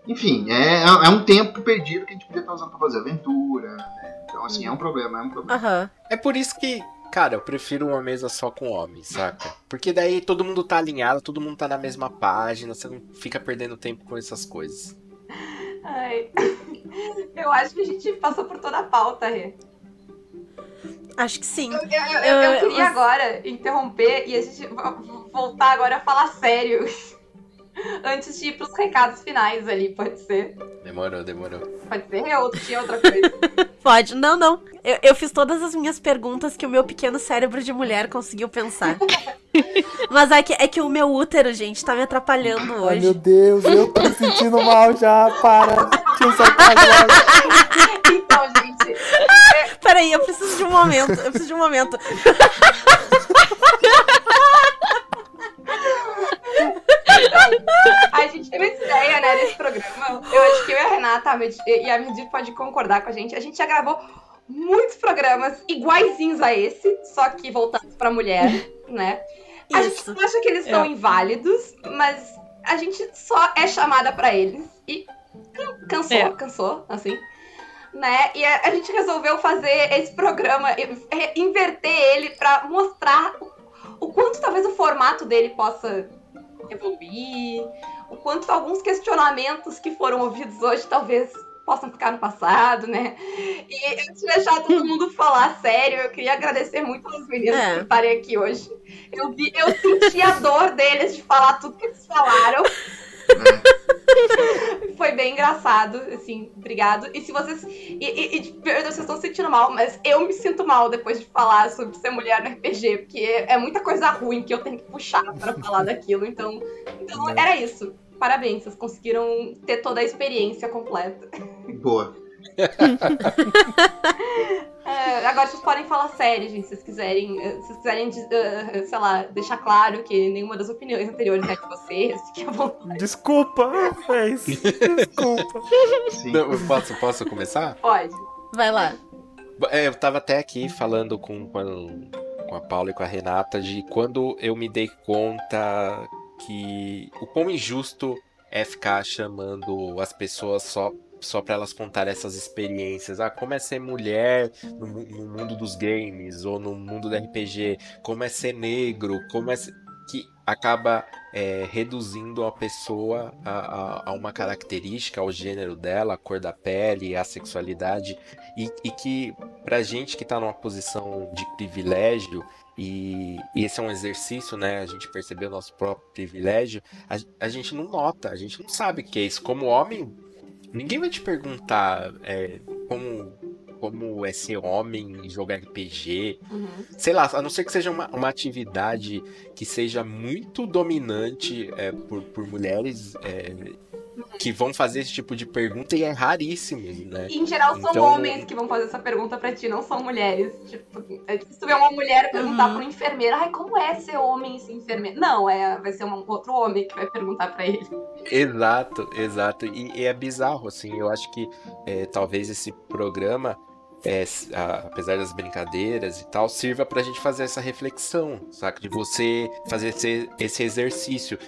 Enfim, é, é um tempo perdido que a gente podia estar usando pra fazer aventura, né? Então, assim, é um problema, é um problema. Aham. É por isso que, cara, eu prefiro uma mesa só com homens, saca? Porque daí todo mundo tá alinhado, todo mundo tá na mesma página, você não fica perdendo tempo com essas coisas. Ai. [LAUGHS] Eu acho que a gente passou por toda a pauta, Rê. Acho que sim. Eu, eu- eu Eu- queria agora interromper e a gente vo- voltar agora a falar sério. [LAUGHS] Antes de ir pros recados finais ali, pode ser? Demorou, demorou. Pode ser, Rê? Ou tinha outra coisa? [LAUGHS] Pode. Não, não. Eu, eu fiz todas as minhas perguntas que o meu pequeno cérebro de mulher conseguiu pensar. [LAUGHS] Mas é que, é que o meu útero, gente, tá me atrapalhando Ai, hoje. meu Deus, eu tô me sentindo mal já, para. Deixa eu soltar agora. Então, gente, Peraí, eu preciso de um momento. Eu preciso de um momento. a gente teve essa ideia, né, desse programa. Eu acho que eu e a Renata e a Medir pode concordar com a gente. A gente já gravou muitos programas iguaizinhos a esse, só que voltados pra mulher, né? A Isso. gente acha que eles são É. inválidos, mas a gente só é chamada pra eles. E can- cansou, É. cansou, assim. Né? E a, a gente resolveu fazer esse programa, inverter ele pra mostrar o, o quanto talvez o formato dele possa evoluir, o quanto alguns questionamentos que foram ouvidos hoje talvez possam ficar no passado, né? E antes de deixar todo mundo falar sério, eu queria agradecer muito aos meninos É. por estarem aqui hoje. Eu, vi, eu senti a dor deles de falar tudo que eles falaram. [LAUGHS] Foi bem engraçado, assim, obrigado. E se vocês. E, e, e vocês estão se sentindo mal, mas eu me sinto mal depois de falar sobre ser mulher no RPG, porque é, é muita coisa ruim que eu tenho que puxar pra falar daquilo. Então, então era isso. Parabéns, vocês conseguiram ter toda a experiência completa. Boa. [LAUGHS] É, agora vocês podem falar sério, gente, se vocês quiserem. eh, Se vocês quiserem, eh, sei lá, deixar claro que nenhuma das opiniões anteriores é de vocês, fiquem à vontade. Desculpa, fez. [LAUGHS] Desculpa. Sim. Não, eu posso, posso começar? Pode. Vai lá. É, eu tava até aqui falando com, com, a, com a Paula e com a Renata de quando eu me dei conta que o quão injusto é ficar chamando as pessoas só só para elas contarem essas experiências. Ah, como é ser mulher no, no mundo dos games ou no mundo do RPG, como é ser negro, como é ser... que acaba é, reduzindo a pessoa a, a- a uma característica, ao gênero dela, a cor da pele, a sexualidade e, e que pra gente que tá numa posição de privilégio e, e esse é um exercício, né? A gente perceber o nosso próprio privilégio, a, a gente não nota, a gente não sabe o que é isso. Como homem, ninguém vai te perguntar é, como, como é ser homem e jogar RPG. Uhum. Sei lá, a não ser que seja uma, uma atividade que seja muito dominante é, por, por mulheres é, que vão fazer esse tipo de pergunta e é raríssimo, né? E, em geral, são Então- homens que vão fazer essa pergunta pra ti, não são mulheres. Tipo, se tu vê uma mulher perguntar Uhum. pro enfermeiro, ai, como é ser homem e ser enfermeiro? Não, é, vai ser um outro homem que vai perguntar pra ele. Exato, exato. E, e é bizarro, assim, eu acho que é, talvez esse programa, é, a- apesar das brincadeiras e tal, sirva pra gente fazer essa reflexão, saca? De você fazer esse, esse exercício.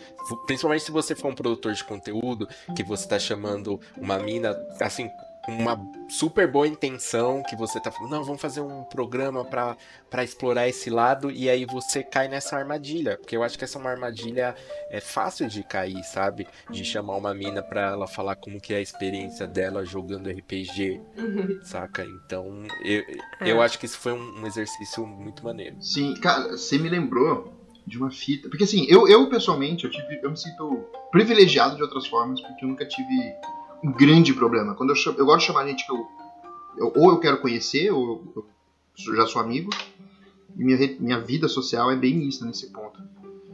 Principalmente se você for um produtor de conteúdo, que você tá chamando uma mina, assim, uma super boa intenção que você tá falando, não, vamos fazer um programa pra, pra explorar esse lado e aí você cai nessa armadilha, porque eu acho que essa é uma armadilha é fácil de cair, sabe? De chamar uma mina pra ela falar como que é a experiência dela jogando RPG, saca? Então, eu, eu acho que isso foi um, um exercício muito maneiro. Sim, cara, você me lembrou de uma fita. Porque assim, eu, eu pessoalmente, eu, tive, eu me sinto privilegiado de outras formas, porque eu nunca tive grande problema. Quando eu, chamo, eu gosto de chamar gente que eu, eu ou eu quero conhecer, ou eu, eu já sou amigo. E minha, minha vida social é bem mista nesse ponto.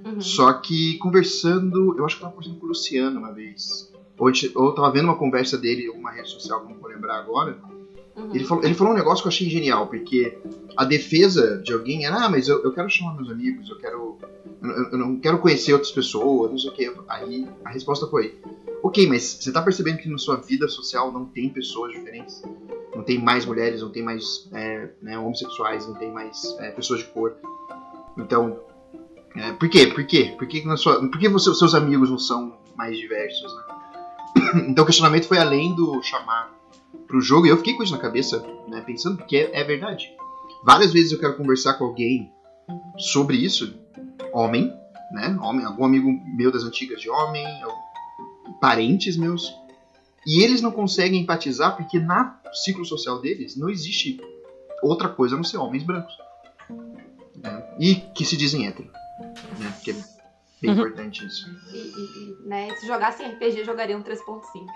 Uhum. Só que conversando, eu acho que eu tava conversando com o Luciano uma vez. Ou, ou eu tava vendo uma conversa dele em alguma rede social, não vou lembrar agora. Uhum. Ele falou, ele falou um negócio que eu achei genial, porque a defesa de alguém era, ah, mas eu, eu quero chamar meus amigos, eu quero. Eu, eu- não quero conhecer outras pessoas, não sei o quê. Aí a resposta foi, ok, mas você tá percebendo que na sua vida social não tem pessoas diferentes? Não tem mais mulheres, não tem mais é, né, homossexuais, não tem mais é, pessoas de cor. Então, é, por quê? Por quê? Por que, na sua, por que você, seus amigos não são mais diversos, né? [COUGHS] Então o questionamento foi além do chamar pro jogo e eu fiquei com isso na cabeça, né, pensando porque é, é verdade. Várias vezes eu quero conversar com alguém sobre isso, homem, né, homem, algum amigo meu das antigas de homem, ou parentes meus, e eles não conseguem empatizar porque na ciclo social deles não existe outra coisa a não ser homens brancos. né, E que se dizem hétero. Né, porque é bem Uhum. importante isso. E, e- e, né, se jogassem RPG, jogariam 3.5.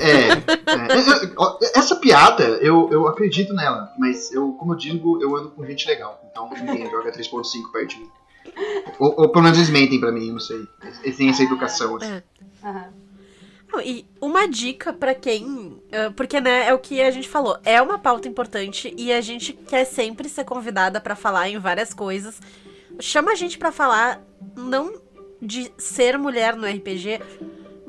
É, é, essa piada, eu, eu acredito nela, mas eu, como eu digo, eu ando com gente legal. Então ninguém joga 3.5 perto de mim. Ou, ou pelo menos eles mentem pra mim, não sei. Eles têm essa educação, assim. Não, E uma dica pra quem. ah, porque, né, é o que a gente falou. É uma pauta importante e a gente quer sempre ser convidada pra falar em várias coisas. Chama a gente pra falar, não de ser mulher no RPG,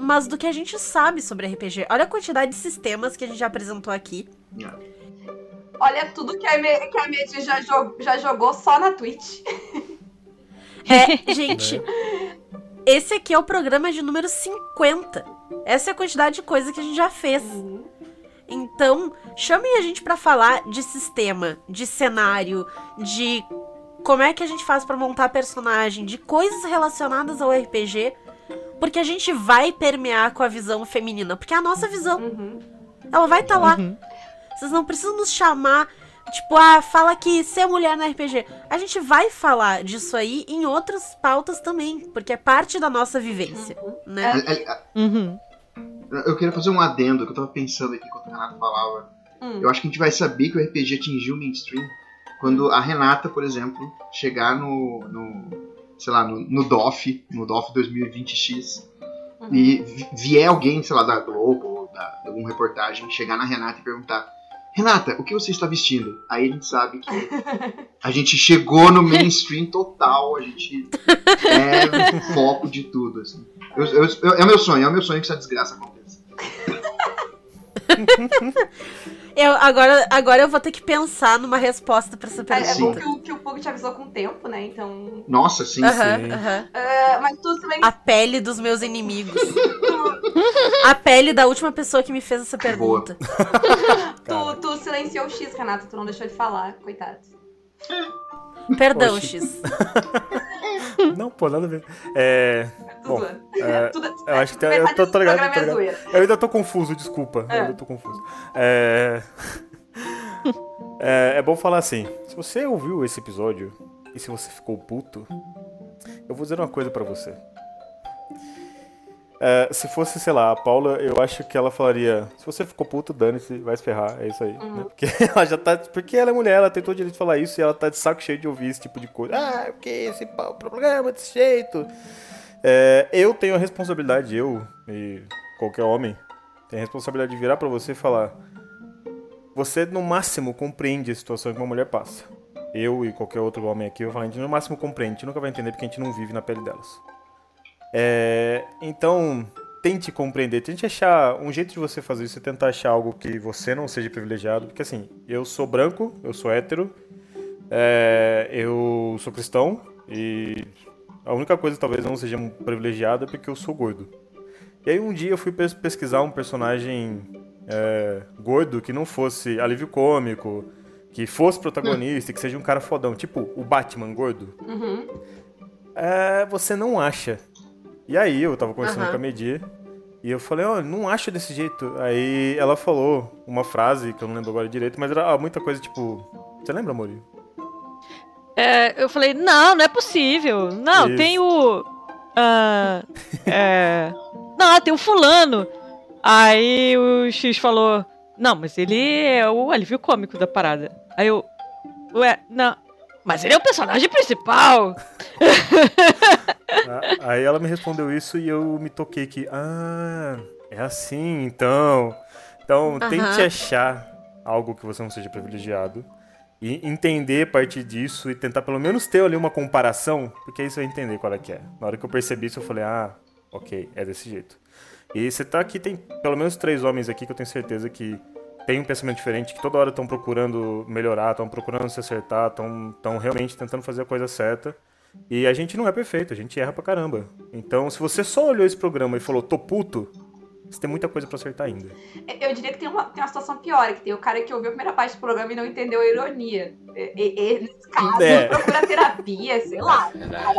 mas do que a gente sabe sobre RPG. Olha a quantidade de sistemas que a gente já apresentou aqui. Olha tudo que a, Me- que a Medi já, jo- já jogou só na Twitch. É, [LAUGHS] gente, esse aqui é o programa de número 50. Essa é a quantidade de coisa que a gente já fez. Então, chamem a gente pra falar de sistema, de cenário, de como é que a gente faz pra montar personagem, de coisas relacionadas ao RPG, porque a gente vai permear com a visão feminina, porque é a nossa visão, Uhum. ela vai estar lá. Uhum. Vocês não precisam nos chamar, tipo, ah, fala que ser mulher no RPG. A gente vai falar disso aí em outras pautas também, porque é parte da nossa vivência, né? A- a- Uhum. Eu queria fazer um adendo que eu tava pensando aqui enquanto o Renato falava. Hum. Eu acho que a gente vai saber que o RPG atingiu o mainstream quando a Renata, por exemplo, chegar no, no sei lá, no, no DOF, no DOF 2020X, Uhum. e vi- vier alguém, sei lá, da Globo, ou da, de alguma reportagem, chegar na Renata e perguntar: Renata, o que você está vestindo? Aí a gente sabe que [LAUGHS] a gente chegou no mainstream total, a gente é o foco de tudo. Assim. Eu- eu- eu- é o meu sonho, é o meu sonho que essa desgraça aconteça. [LAUGHS] Eu, agora, agora eu vou ter que pensar numa resposta pra essa É, é bom pergunta. que o, que o Pug te avisou com o tempo, né? Então. Nossa, sim. Aham, sim. aham. Ah, mas tu também. A pele dos meus inimigos. [LAUGHS] A pele da última pessoa que me fez essa pergunta. Tu, tu silenciou o X, Renata, tu não deixou de falar, coitado. Perdão, Oxi. X. [LAUGHS] Não, pô, nada a ver. É, Bom, é, Tudo- eu acho que tem- eu tô- tô ligado, tô é ligado. eu ainda tô confuso, desculpa. É. Eu ainda tô confuso. É... [LAUGHS] é... é bom falar assim: se você ouviu esse episódio e se você ficou puto, eu vou dizer uma coisa pra você. É, se fosse, sei lá, a Paula, eu acho que ela falaria: se você ficou puto, dane-se, vai se ferrar, é isso aí. né? Porque [LAUGHS] ela já tá. Porque ela é mulher, ela tem todo o direito de falar isso e ela tá de saco cheio de ouvir esse tipo de coisa. Ah, porque esse programa desse jeito. É, eu tenho a responsabilidade, eu e qualquer homem, tem a responsabilidade de virar pra você e falar: você no máximo compreende a situação que uma mulher passa. Eu e qualquer outro homem aqui, eu falo, a gente no máximo compreende, a gente nunca vai entender porque a gente não vive na pele delas. É, então, tente compreender, tente achar um jeito de você fazer isso, é tentar achar algo que você não seja privilegiado, porque assim, eu sou branco, eu sou hétero, é, eu sou cristão e a única coisa talvez não seja privilegiada é porque eu sou gordo. E aí um dia eu fui pes- pesquisar um personagem é, gordo que não fosse alívio cômico, que fosse protagonista, e que seja um cara fodão, tipo o Batman gordo. Uhum. É, você não acha. E aí eu tava conversando Aham. com a Medir e eu falei, ó, não acho desse jeito. Aí ela falou uma frase que eu não lembro agora direito, mas era muita coisa tipo. Você lembra, Mori? É, eu falei, não, não é possível. Não, Isso. tem o. ah, é, não, tem o fulano. Aí o X falou, não, mas ele é o alívio cômico da parada. Aí eu. Ué, não. Mas ele é o personagem principal. Ah, Aí ela me respondeu isso e eu me toquei que, ah, é assim, então. Então, Aham. tente achar algo que você não seja privilegiado e entender a partir disso e tentar pelo menos ter ali uma comparação, porque aí você vai entender qual é que é. Na hora que eu percebi isso, eu falei, ah, ok, é desse jeito. E você tá aqui, tem pelo menos três homens aqui que eu tenho certeza que tem um pensamento diferente, que toda hora estão procurando melhorar, estão procurando se acertar, estão realmente tentando fazer a coisa certa. E a gente não é perfeito, a gente erra pra caramba. Então, se você só olhou esse programa e falou, tô puto, você tem muita coisa pra acertar ainda. Eu diria que tem uma, tem uma situação pior, que tem o cara que ouviu a primeira parte do programa e não entendeu a ironia. E, e- e, nesse caso, É. procura terapia, sei lá.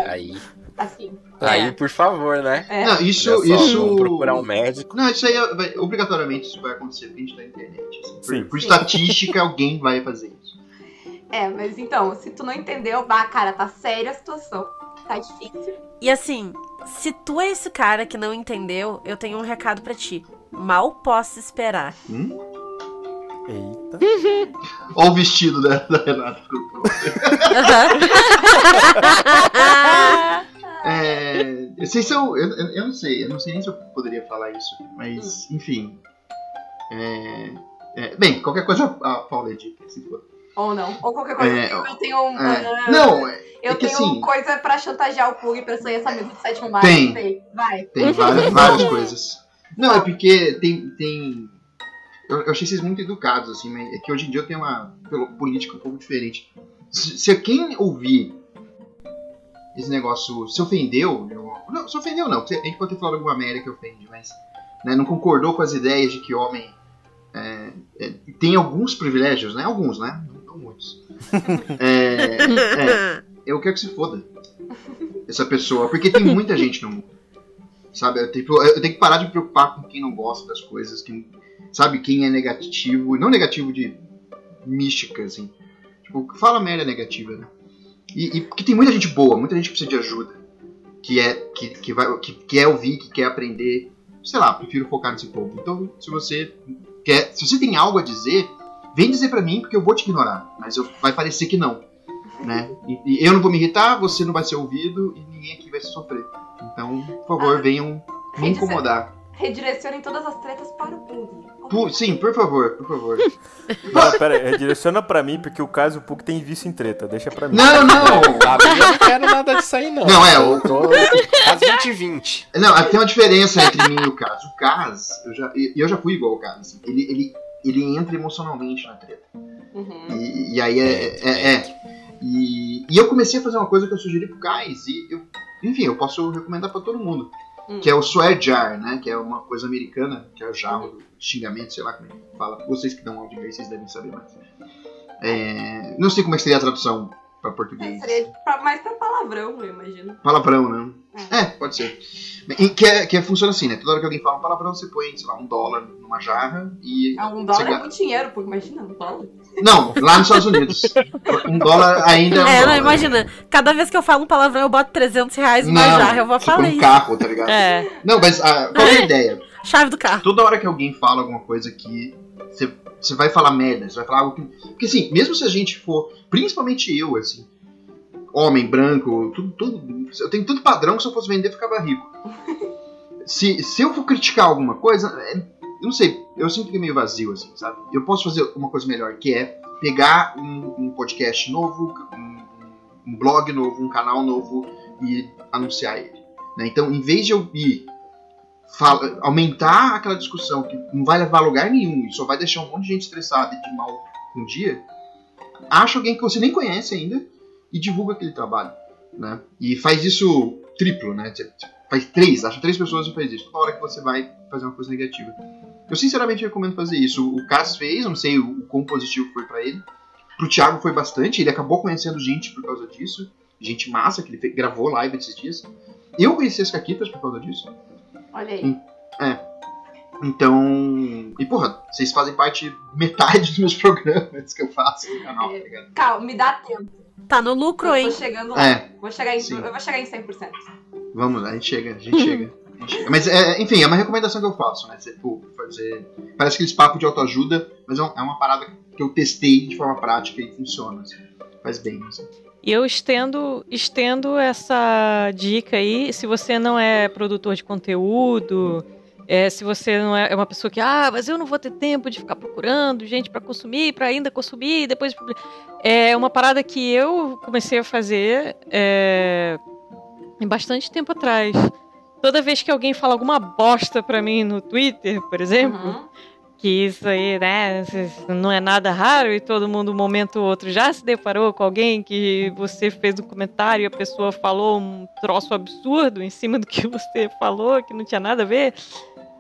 Aí, Assim. Aí, É. por favor, né? É. Não, isso, só, isso. Procurar um médico. Não, isso aí é- vai- obrigatoriamente isso vai acontecer porque a gente tá na internet. assim. Por, Sim. por estatística, [LAUGHS] alguém vai fazer isso. É, mas então, se tu não entendeu, bah, cara, tá séria a situação. Tá difícil. E assim, se tu é esse cara que não entendeu, eu tenho um recado pra ti. Mal posso esperar. Hum? Eita. [LAUGHS] Olha o vestido da, da Renata. [LAUGHS] É, vocês são. Eu, eu, eu não sei, eu não sei nem se eu poderia falar isso, mas enfim. É, é, bem, qualquer coisa a Paula edita, se for. Ou não. Ou qualquer coisa. É, eu tenho um. É, ah, não, é, eu tenho assim- coisa pra chantagear o Pug pra sair essa mesa de sétimo mar. Tem. sei. Vai. tem [LAUGHS] várias, várias coisas. Não, é porque tem. tem eu, eu achei vocês muito educados, assim, mas é que hoje em dia eu tenho uma política um pouco diferente. Se, se quem ouvir esse negócio se ofendeu, eu- não, se ofendeu não, a gente pode ter falado alguma merda que ofende, mas né, não concordou com as ideias de que homem é, é, tem alguns privilégios, né? Alguns, né? Não, não muitos. É, é, eu quero que se foda essa pessoa, porque tem muita gente no mundo. Sabe, eu tenho, eu tenho que parar de me preocupar com quem não gosta das coisas, quem, sabe, quem é negativo, não negativo de mística, assim. Tipo, fala merda negativa, né? E, e porque tem muita gente boa, muita gente que precisa de ajuda, que é, que, que, vai, que quer ouvir, que quer aprender. Sei lá, prefiro focar nesse povo. Então, se você quer, se você tem algo a dizer, vem dizer pra mim, porque eu vou te ignorar. Mas eu, vai parecer que não, né? E, e eu não vou me irritar, você não vai ser ouvido e ninguém aqui vai sofrer. Então, por favor, Ah, venham me incomodar. Redirecionem todas as tretas para o Pug. Sim, por favor, por favor. [LAUGHS] Não, pera aí, redireciona pra mim, porque o caso o Puck tem vício em treta. Deixa pra mim. Não, não! Sabe, eu não quero nada disso aí, não. Não, é, Eu tô às 20 Não, tem uma diferença entre mim e o Cas. O Cas, eu já, e eu já fui igual o Cas. Assim, ele, ele, ele entra emocionalmente na treta. Uhum. E, e aí é. é, é. E, e eu comecei a fazer uma coisa que eu sugeri pro Kais. E eu, enfim, eu posso recomendar pra todo mundo. Hum. Que é o swear jar, né? Que é uma coisa americana, que é o jarro do xingamento, sei lá como é que fala. Vocês que dão áudio aí, vocês devem saber mais. É, não sei como é que seria a tradução pra É, português. seria pra- mais pra palavrão, eu imagino. Palavrão, né? É, pode ser. E Que, é, que é, funciona assim, né? Toda hora que alguém fala um palavrão, você põe, sei lá, um dólar numa jarra e. Ah, um dólar é muito dinheiro, Pug. Imagina, um dólar. Não, lá nos Estados Unidos. Um dólar ainda é um É, dólar. não, imagina. Cada vez que eu falo um palavrão, eu boto 300 reais numa Não, jarra. Eu vou você falar põe um isso. carro, tá ligado? É. Não, mas ah, qual é a [LAUGHS] ideia? Chave do carro. Toda hora que alguém fala alguma coisa que você, você vai falar merda, você vai falar algo que. Porque assim, mesmo se a gente for. Principalmente eu, assim. Homem, branco, tudo, tudo. Eu tenho tanto padrão que se eu fosse vender, eu ficava rico. Se, se eu for criticar alguma coisa, é, eu não sei, eu que é meio vazio, assim, sabe? Eu posso fazer uma coisa melhor, que é pegar um, um podcast novo, um, um blog novo, um canal novo e anunciar ele. né? Então, em vez de eu ir fala- aumentar aquela discussão que não vai levar a lugar nenhum e só vai deixar um monte de gente estressada e de mal um dia, acha alguém que você nem conhece ainda e divulga aquele trabalho. Né? E faz isso triplo, né? Você faz três, acha três pessoas e faz isso. Toda hora que você vai fazer uma coisa negativa. Eu sinceramente recomendo fazer isso. O Cass fez, eu não sei o quão positivo foi pra ele. Pro Thiago foi bastante, ele acabou conhecendo gente por causa disso. Gente massa, que ele gravou live esses dias. Eu conheci as Caquitas por causa disso. Olha aí. Então. E porra, vocês fazem parte metade dos meus [LAUGHS] programas que eu faço no canal, tá ligado? Calma, me dá tempo. Tá no lucro, Eu hein? tô chegando lá. É, Vou chegar em, Sim. eu vou chegar em 100%. vamos lá, a gente chega, a gente [LAUGHS] chega. Mas, é, enfim, é uma recomendação que eu faço, né? Você, fazer. Parece aqueles papos de autoajuda, mas é é uma parada que eu testei de forma prática e funciona. assim. Faz bem, assim. E eu estendo, estendo essa dica aí, se você não é produtor de conteúdo, é, se você não é é uma pessoa que, ah, mas eu não vou ter tempo de ficar procurando gente para consumir, para ainda consumir, depois publi-". é uma parada que eu comecei a fazer é, em bastante tempo atrás. Toda vez que alguém fala alguma bosta pra mim no Twitter, por exemplo, Uhum. que isso aí, né, não é nada raro e todo mundo, um momento ou outro, já se deparou com alguém que você fez um comentário e a pessoa falou um troço absurdo em cima do que [LAUGHS] você falou, que não tinha nada a ver.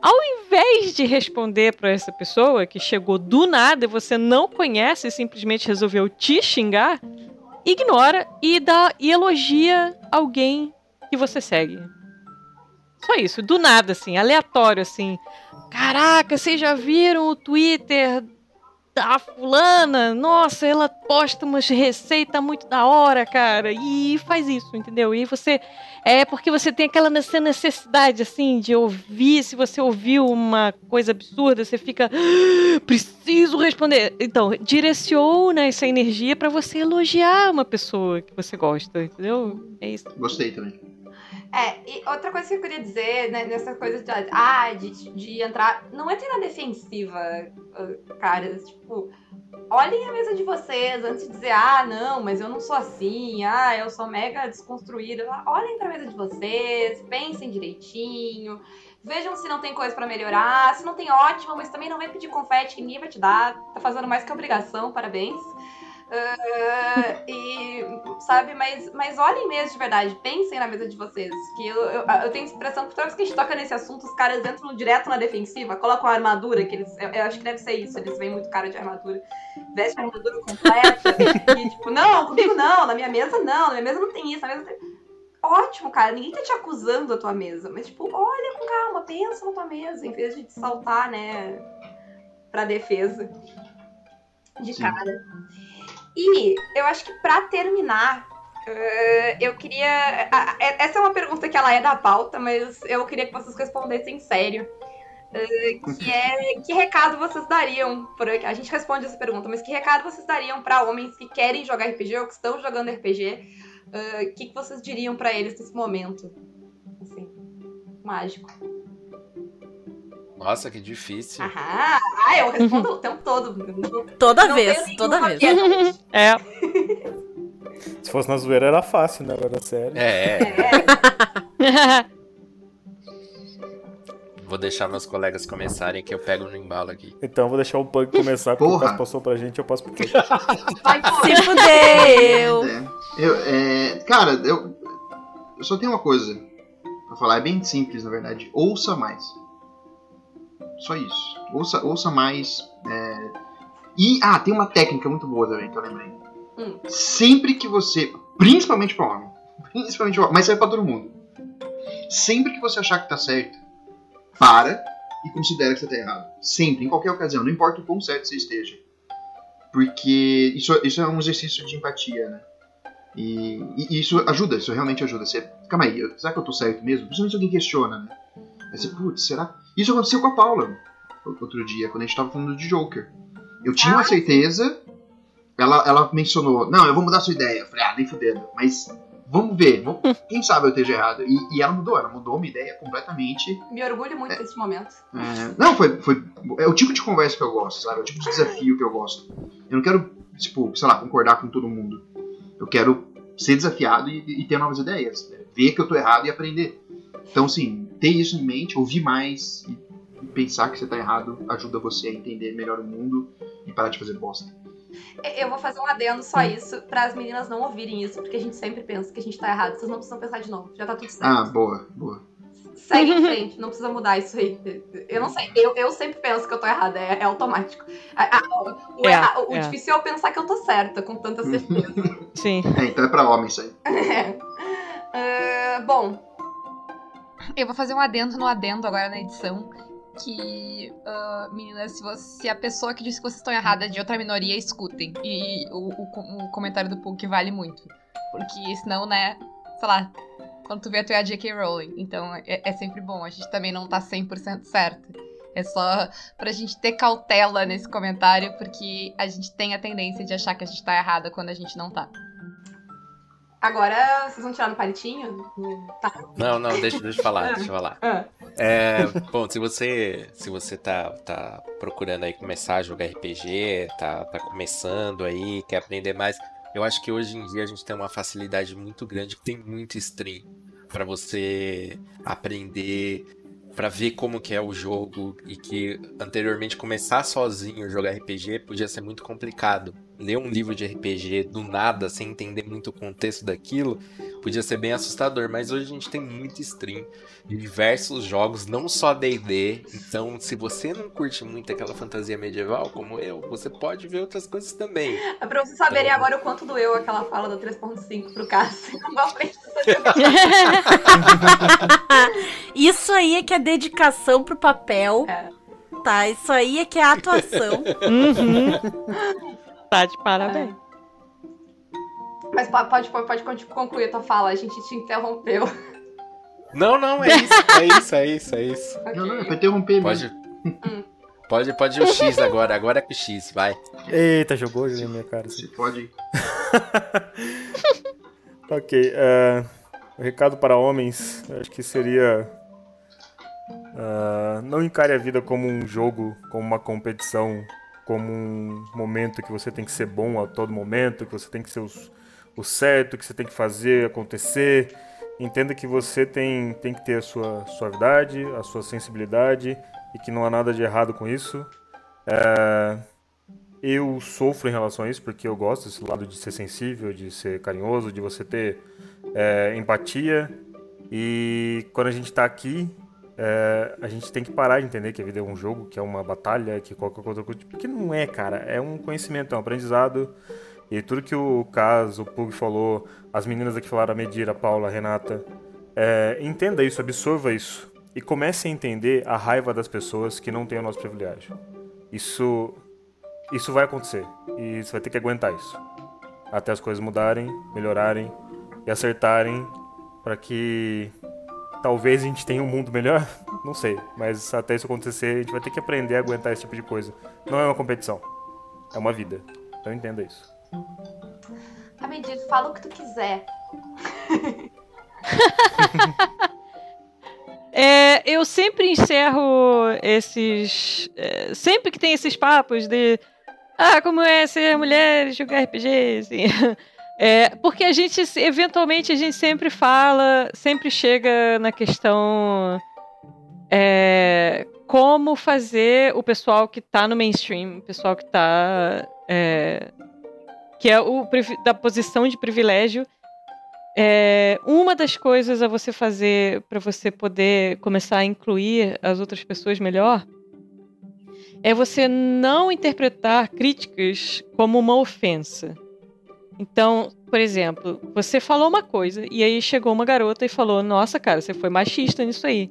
Ao invés de responder para essa pessoa que chegou do nada e você não conhece e simplesmente resolveu te xingar, ignora e dá e elogia alguém que você segue. Só isso, do nada, assim, aleatório, assim. Caraca, vocês já viram o Twitter da fulana? Nossa, ela posta umas receitas muito da hora, cara. E faz isso, entendeu? E você. É porque você tem aquela nece- necessidade, assim, de ouvir. Se você ouviu uma coisa absurda, você fica. "Ah, Preciso responder. Então, direciona essa energia pra você elogiar uma pessoa que você gosta, entendeu? É isso. Gostei também. É, e outra coisa que eu queria dizer, né, nessa coisa de, ah, de, de entrar. Não entrem na defensiva, ah, caras. Tipo, olhem a mesa de vocês antes de dizer, ah, não, mas eu não sou assim, ah, eu sou mega desconstruída. Olhem pra mesa de vocês, pensem direitinho. Vejam se não tem coisa pra melhorar. Se não tem, ótimo, mas também não vai pedir confete que ninguém vai te dar. Tá fazendo mais que obrigação, parabéns. Ah, e, sabe, mas, mas olhem mesmo de verdade, pensem na mesa de vocês. Que eu, eu, eu tenho a impressão que toda vez que a gente toca nesse assunto, os caras entram direto na defensiva, colocam a armadura, que eles. Eu, eu acho que deve ser isso, eles vêm muito cara de armadura. Vestem a armadura completa. [LAUGHS] e tipo, não, comigo não, na minha mesa não, na minha mesa não tem isso, na mesa tem. Ótimo, cara, ninguém tá te acusando da tua mesa, mas tipo, olha com calma, pensa na tua mesa, em vez de te saltar, né, pra defesa. De Sim. cara. E eu acho que pra terminar, eh, eu queria. a- Essa é uma pergunta que ela é da pauta, mas eu queria que vocês respondessem sério. Eh, que é que recado vocês dariam? Por... A gente responde essa pergunta, mas que recado vocês dariam pra homens que querem jogar RPG ou que estão jogando RPG? Eh, O que, que vocês diriam pra eles nesse momento? Assim, mágico. Nossa, que difícil. Aham, ah, eu respondo o tempo todo. Não- [LAUGHS] Toda não vez, toda vez. piada. [LAUGHS] É. Se fosse na zoeira era fácil, né? Agora sério. É, É, vou deixar meus colegas começarem que eu pego no embalo aqui. Então vou deixar o Pug começar, porque o Porra. Caso passou pra gente, eu passo pro Pug. vai por Se fudeu! É, eu, é, cara, eu, eu só tenho uma coisa pra falar, é bem simples na verdade. Ouça mais. Só isso. Ouça, ouça mais. é, E, ah, tem uma técnica muito boa também que eu lembrei. Hum. Sempre que você. Principalmente pra homem. [LAUGHS] Principalmente pra homem, mas serve pra todo mundo. Sempre que você achar que tá certo, para e considera que você tá errado. Sempre, em qualquer ocasião, não importa o quão certo você esteja. Porque isso, isso é um exercício de empatia, né? E, e isso ajuda, isso realmente ajuda. Você, calma aí, será que eu tô certo mesmo? Principalmente se alguém questiona, né? Aí você, putz, será? Isso aconteceu com a Paula outro dia, quando a gente tava falando de Joker. Eu tinha uma certeza, ela, ela mencionou, não, eu vou mudar a sua ideia. Eu falei, ah, nem fudendo, mas vamos ver, vamos- quem sabe eu esteja errado. E, e ela mudou, ela mudou minha ideia completamente. Me orgulho muito desse momento. É, não, foi, foi. É o tipo de conversa que eu gosto, sabe? É o tipo de desafio que eu gosto. Eu não quero, tipo, sei lá, concordar com todo mundo. Eu quero ser desafiado e, e ter novas ideias. né? Ver que eu tô errado e aprender. Então, assim, ter isso em mente, ouvir mais e, e pensar que você tá errado ajuda você a entender melhor o mundo e parar de fazer bosta. Eu vou fazer um adendo só isso, para as meninas não ouvirem isso, porque a gente sempre pensa que a gente tá errado. Vocês não precisam pensar de novo, já tá tudo certo. Ah, boa, boa. Segue em frente, não precisa mudar isso aí. Eu não sei, eu, eu sempre penso que eu tô errada, é, é automático. A- a- o É, erra- o é. difícil é eu pensar que eu tô certa, com tanta certeza. [LAUGHS] Sim. É, então é pra homem isso aí. [LAUGHS] É. Ah, bom, eu vou fazer um adendo no adendo agora na edição. Que, ah, meninas, se, se a pessoa que disse que vocês estão erradas de outra minoria, escutem. E o, o o comentário do Pug vale muito. Porque senão, né, sei lá, quando tu vê, tu é a J.K. Rowling. Então é, é sempre bom. A gente também não tá 100% certa. É só pra gente ter cautela nesse comentário, porque a gente tem a tendência de achar que a gente tá errada quando a gente não tá. Agora, vocês vão tirar no palitinho? Tá. Não, não, deixa, deixa eu falar, deixa eu falar. Ah. É, bom, se você, se você tá, tá procurando aí começar a jogar RPG, tá, tá começando aí, quer aprender mais, eu acho que hoje em dia a gente tem uma facilidade muito grande, tem muito stream pra você aprender, pra ver como que é o jogo e que anteriormente começar sozinho a jogar RPG podia ser muito complicado. Ler um livro de RPG do nada, sem entender muito o contexto daquilo, podia ser bem assustador, mas hoje a gente tem muito stream de diversos jogos, não só D&D. Então, se você não curte muito aquela fantasia medieval como eu, você pode ver outras coisas também. É pra vocês saberem agora o quanto doeu aquela fala do 3.5 pro Cássio. [LAUGHS] Isso. [LAUGHS] Isso aí é que é dedicação pro papel. É. Tá, isso aí é que é atuação. Uhum. [LAUGHS] Tá de parabéns. Mas po- pode, pode, pode concluir a tua fala, a gente te interrompeu. Não, não, é isso, é isso, é isso, é isso. [LAUGHS] Não, não, é pra interromper mesmo. Pode. Pode, pode ir o X agora, agora é com o X, vai. Eita, jogou na minha cara. Você pode. [LAUGHS] Ok, é, o recado para homens, acho que seria. ah, não encare a vida como um jogo, como uma competição, como um momento que você tem que ser bom a todo momento, que você tem que ser os- o certo, que você tem que fazer acontecer. Entenda que você tem, tem que ter a sua suavidade, a sua sensibilidade e que não há nada de errado com isso. É, eu sofro em relação a isso porque eu gosto desse lado de ser sensível, de ser carinhoso, de você ter é, empatia. E quando a gente está aqui, é, a gente tem que parar de entender que a vida é um jogo, que é uma batalha, que qualquer outra coisa. Porque não é, cara. É um conhecimento, é um aprendizado. E tudo que o Cas, o Pug falou, as meninas aqui falaram, a Medira, a Paula, a Renata, é, entenda isso, absorva isso. E comece a entender a raiva das pessoas que não têm o nosso privilégio. Isso isso vai acontecer e você vai ter que aguentar isso até as coisas mudarem, melhorarem e acertarem para que talvez a gente tenha um mundo melhor, [LAUGHS] não sei, mas até isso acontecer a gente vai ter que aprender a aguentar esse tipo de coisa. Não é uma competição, é uma vida. Então entenda isso. Tá medido, fala o que tu quiser. [LAUGHS] É, eu sempre encerro esses. é, sempre que tem esses papos de. Ah, como é ser mulher e jogar RPG, assim. [LAUGHS] É, porque a gente, eventualmente, a gente sempre fala, sempre chega na questão. é, como fazer o pessoal que tá no mainstream, o pessoal que tá. é, que é o da posição de privilégio. É, uma das coisas a você fazer para você poder começar a incluir as outras pessoas melhor é você não interpretar críticas como uma ofensa. Então, por exemplo, você falou uma coisa e aí chegou uma garota e falou: Nossa, cara, você foi machista nisso aí.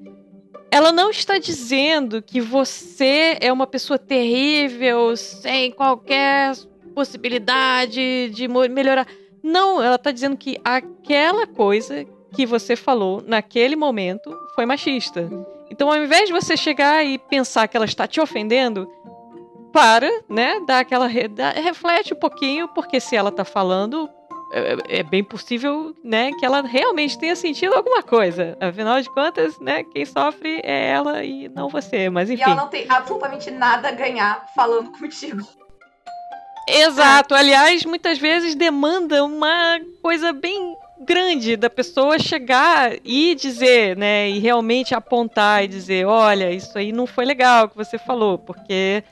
Ela não está dizendo que você é uma pessoa terrível, sem qualquer possibilidade de melhorar. Não, ela tá dizendo que aquela coisa que você falou naquele momento foi machista. Então, ao invés de você chegar e pensar que ela está te ofendendo, para, né? Dá aquela. re- reflete um pouquinho, porque se ela tá falando, é, é bem possível, né, que ela realmente tenha sentido alguma coisa. Afinal de contas, né, quem sofre é ela e não você. Mas E enfim. ela não tem absolutamente nada a ganhar falando [LAUGHS] contigo. Exato. Aliás, muitas vezes demanda uma coisa bem grande da pessoa chegar e dizer, né, e realmente apontar e dizer, olha, isso aí não foi legal que você falou, porque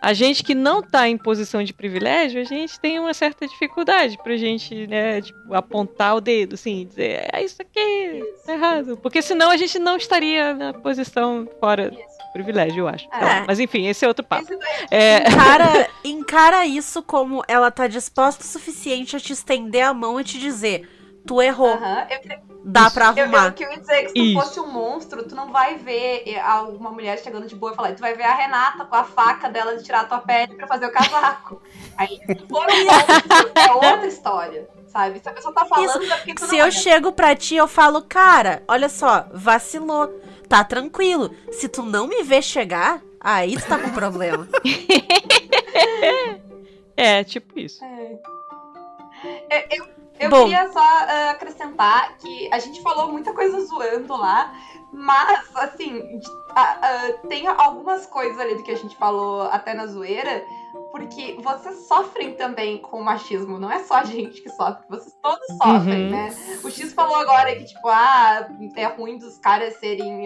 a gente que não tá em posição de privilégio, a gente tem uma certa dificuldade pra gente, né, tipo, apontar o dedo, assim, dizer, é isso aqui, tá errado. Porque senão a gente não estaria na posição fora do privilégio, eu acho. É. Mas enfim, esse é outro papo. É, Encara, encara isso como ela tá disposta o suficiente a te estender a mão e te dizer: tu errou, Aham, eu queria- dá pra Eu, eu, arrumar. o que eu ia dizer é que se tu Isso. fosse um monstro, tu não vai ver eh, alguma mulher chegando de boa e falar, tu vai ver a Renata com a faca dela de tirar a tua pele pra fazer o casaco. [LAUGHS] Aí, se for um monstro, é outra história, sabe? Se a pessoa tá falando, é porque tu Se não eu chego pra ti, eu falo, cara, olha só, vacilou, tá tranquilo. Se tu não me vê chegar, aí tu tá com problema. [LAUGHS] é, tipo isso. É. Eu, eu, eu Bom. queria só ah, acrescentar que a gente falou muita coisa zoando lá, mas, assim, ah, ah, tem algumas coisas ali do que a gente falou até na zoeira, porque vocês sofrem também com o machismo, não é só a gente que sofre, vocês todos sofrem, Uhum. né? O X falou agora que, tipo, ah, é ruim dos caras serem.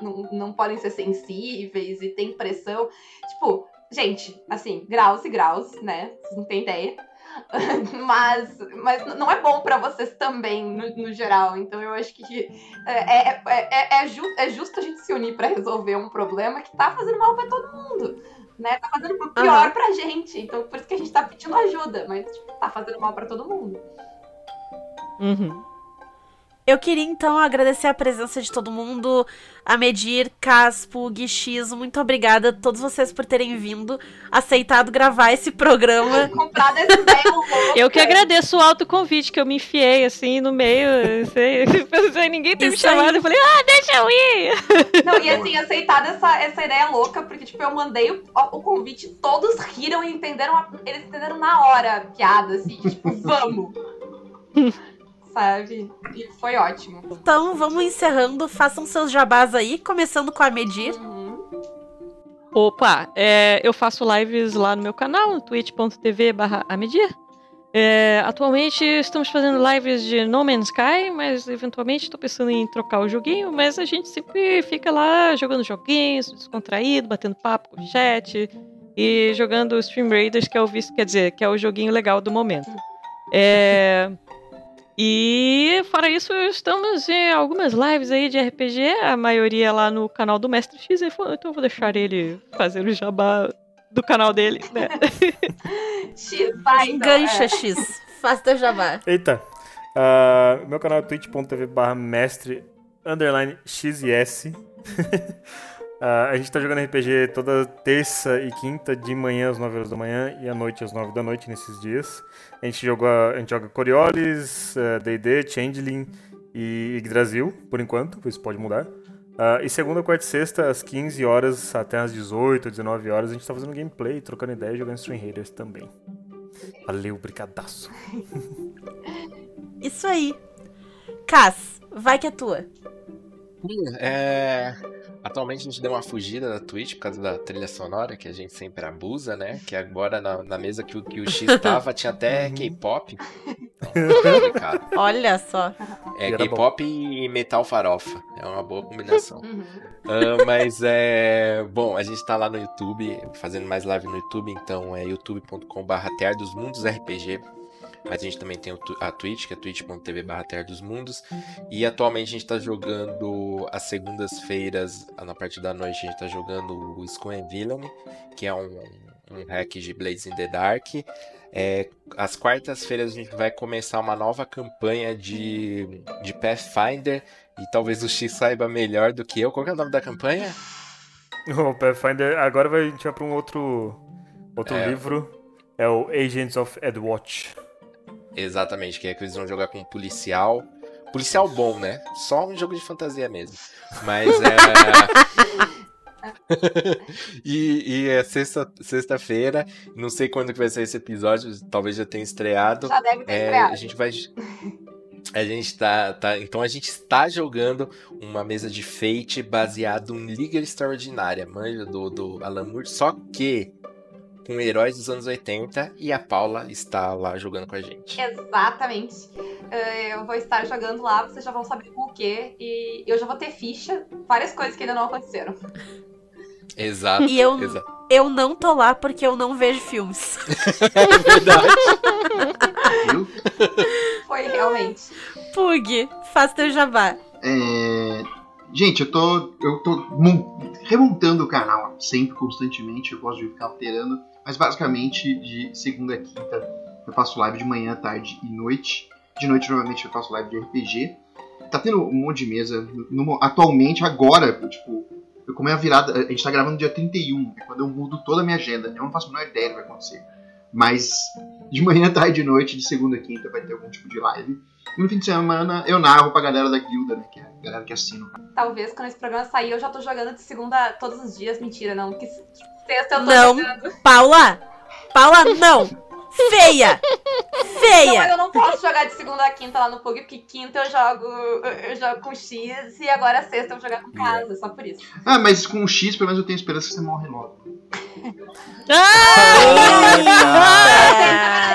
não, não podem ser sensíveis e tem pressão. Tipo, gente, assim, graus e graus, né? Vocês não têm ideia. [LAUGHS] mas, mas não é bom pra vocês também, no, no geral. Então eu acho que é, é, é, é, é justo a gente se unir pra resolver um problema que tá fazendo mal pra todo mundo. Né? Tá fazendo pior Aham. pra gente. Então por isso que a gente tá pedindo ajuda. Mas tipo, tá fazendo mal pra todo mundo. Uhum. Eu queria então agradecer a presença de todo mundo, a Medir, Caspo, Guix, muito obrigada a todos vocês por terem vindo, aceitado gravar esse programa. [LAUGHS] [LAUGHS] Eu que agradeço o autoconvite que eu me enfiei assim no meio. [LAUGHS] Sei, sei, ninguém ter me chamado. Eu falei, ah, deixa eu ir! Não, e assim, aceitar essa, essa ideia louca, porque, tipo, eu mandei o, o convite, todos riram e entenderam, a- eles entenderam na hora a piada, assim, tipo, vamos. Sabe? E foi ótimo. Então vamos encerrando, façam seus jabás aí, começando com a Medir. Uhum. Opa, é, eu faço lives lá no meu canal, no twitch.tv barra amedir. É, atualmente estamos fazendo lives de No Man's Sky, mas eventualmente estou pensando em trocar o joguinho, mas a gente sempre fica lá jogando joguinhos, descontraído, batendo papo com o chat e jogando Stream Raiders, que é o visto, quer dizer, que é o joguinho legal do momento. É, e fora isso, estamos em algumas lives aí de RPG, a maioria lá no canal do Mestre X, então eu vou deixar ele fazer o jabá do canal dele, né? [LAUGHS] X, vai, Engancha. X, faça teu jabá. Eita. Ah, meu canal é twitch.tv barra mestre underline x e s. [LAUGHS] Ah, a gente tá jogando RPG toda terça e quinta de manhã às 9 horas da manhã e à noite às 9 da noite nesses dias. A gente joga, a gente joga Coriolis, eh, D&D, Changeling e Yggdrasil, por enquanto, isso pode mudar. Ah, e segunda, quarta e sexta, às 15 horas até às 18, 19 horas, a gente tá fazendo gameplay, trocando ideia e jogando Stream Raiders também. Valeu, brigadaço. [LAUGHS] Isso aí. Cas, vai que é tua. É, Atualmente a gente deu uma fugida da Twitch por causa da trilha sonora, que a gente sempre abusa, né? Que agora na, na mesa que o, que o X [LAUGHS] tava tinha até K-pop. [LAUGHS] Então, complicado. Olha só. É. K-pop e metal farofa. É uma boa combinação. Uhum. Ah, mas é. Bom, a gente tá lá no YouTube, fazendo mais live no YouTube, então é youtube.com/barra Terra dos Mundos RPG. Mas a gente também tem a Twitch, que é twitch.tv barra Terra dos Mundos. E atualmente a gente tá jogando às segundas-feiras, na parte da noite, a gente tá jogando o Skull and Villainy, que é um, um hack de Blades in the Dark. É, às quartas-feiras a gente vai começar uma nova campanha de, de Pathfinder. E talvez o X saiba melhor do que eu. Qual que é o nome da campanha? [LAUGHS] O Pathfinder, agora vai, a gente vai pra um outro, outro É. livro. É o Agents of Edwatch. Exatamente, que é que eles vão jogar com um policial. Policial bom, né? Só um jogo de fantasia mesmo. Mas é. [LAUGHS] e, e é sexta- sexta-feira. não sei quando que vai sair esse episódio. Talvez já tenha estreado. Já deve ter É, estreado. a gente vai. A gente tá, tá. Então a gente está jogando uma mesa de Fate baseado em Liga Extraordinária, manja do, do Alan Moore, só que com heróis dos anos 80 e a Paula está lá jogando com a gente. Exatamente. Eh, Eu vou estar jogando lá, vocês já vão saber com o quê. E eu já vou ter ficha, várias coisas que ainda não aconteceram. Exato. E eu, exato. Eu não tô lá porque eu não vejo filmes. É verdade. Viu? Foi realmente. Pug, faz teu jabá. É, Gente, eu tô, eu tô mon- remontando o canal sempre, constantemente. Eu gosto de ficar alterando. Mas basicamente, de segunda a quinta, eu faço live de manhã, tarde e noite. De noite, normalmente, eu faço live de RPG. Tá tendo um monte de mesa. No- atualmente, agora, tipo, eu como é a virada. A gente tá gravando dia 31, é quando eu mudo toda a minha agenda. Eu não faço a menor ideia do que vai acontecer. Mas de manhã, [LAUGHS] tarde e noite, de segunda a quinta, vai ter algum tipo de live. E no fim de semana eu narro pra galera da guilda, né? Que é a galera que assina. Talvez quando esse programa sair eu já tô jogando de segunda todos os dias. Mentira, não. Que sexta eu tô Não. jogando. Paula! Paula, não! Feia! Não, mas Feia! eu não posso jogar de segunda a quinta lá no Pug, porque quinta eu jogo, eu jogo com X e agora sexta eu vou jogar com casa, só por isso. Ah, mas com o X, pelo menos eu tenho esperança que você morre logo.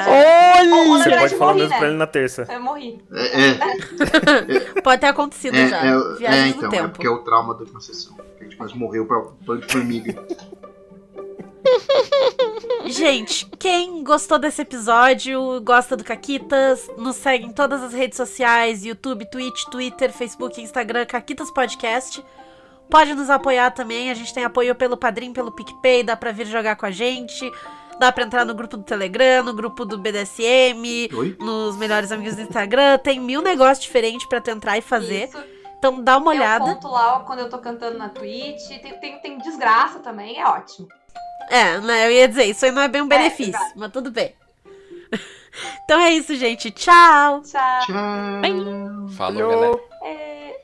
Olha, Você pode falar morri, mesmo né? pra ele na terça. Eu morri. É, é, [LAUGHS] Pode ter acontecido é, já. é, é, no então, é tempo. porque é o trauma da última sessão. A gente quase morreu pra plano de formiga. Gente, quem gostou desse episódio, gosta do Caquitas, nos segue em todas as redes sociais, YouTube, Twitch, Twitter, Facebook, Instagram, Caquitas Podcast. Pode nos apoiar também, a gente tem apoio pelo Padrim, pelo PicPay, dá pra vir jogar com a gente, dá pra entrar no grupo do Telegram, no grupo do BDSM, Oi? nos melhores amigos do Instagram, tem mil negócios diferentes pra tu entrar e fazer. Isso. Então dá uma Eu olhada. conto lá quando eu tô cantando na Twitch. Tem, tem, tem desgraça também, é ótimo. É, né, eu ia dizer, isso aí não é bem um é, benefício, é, mas tudo bem. [LAUGHS] Então é isso, gente. Tchau. Tchau. Tchau. Falou, galera. É...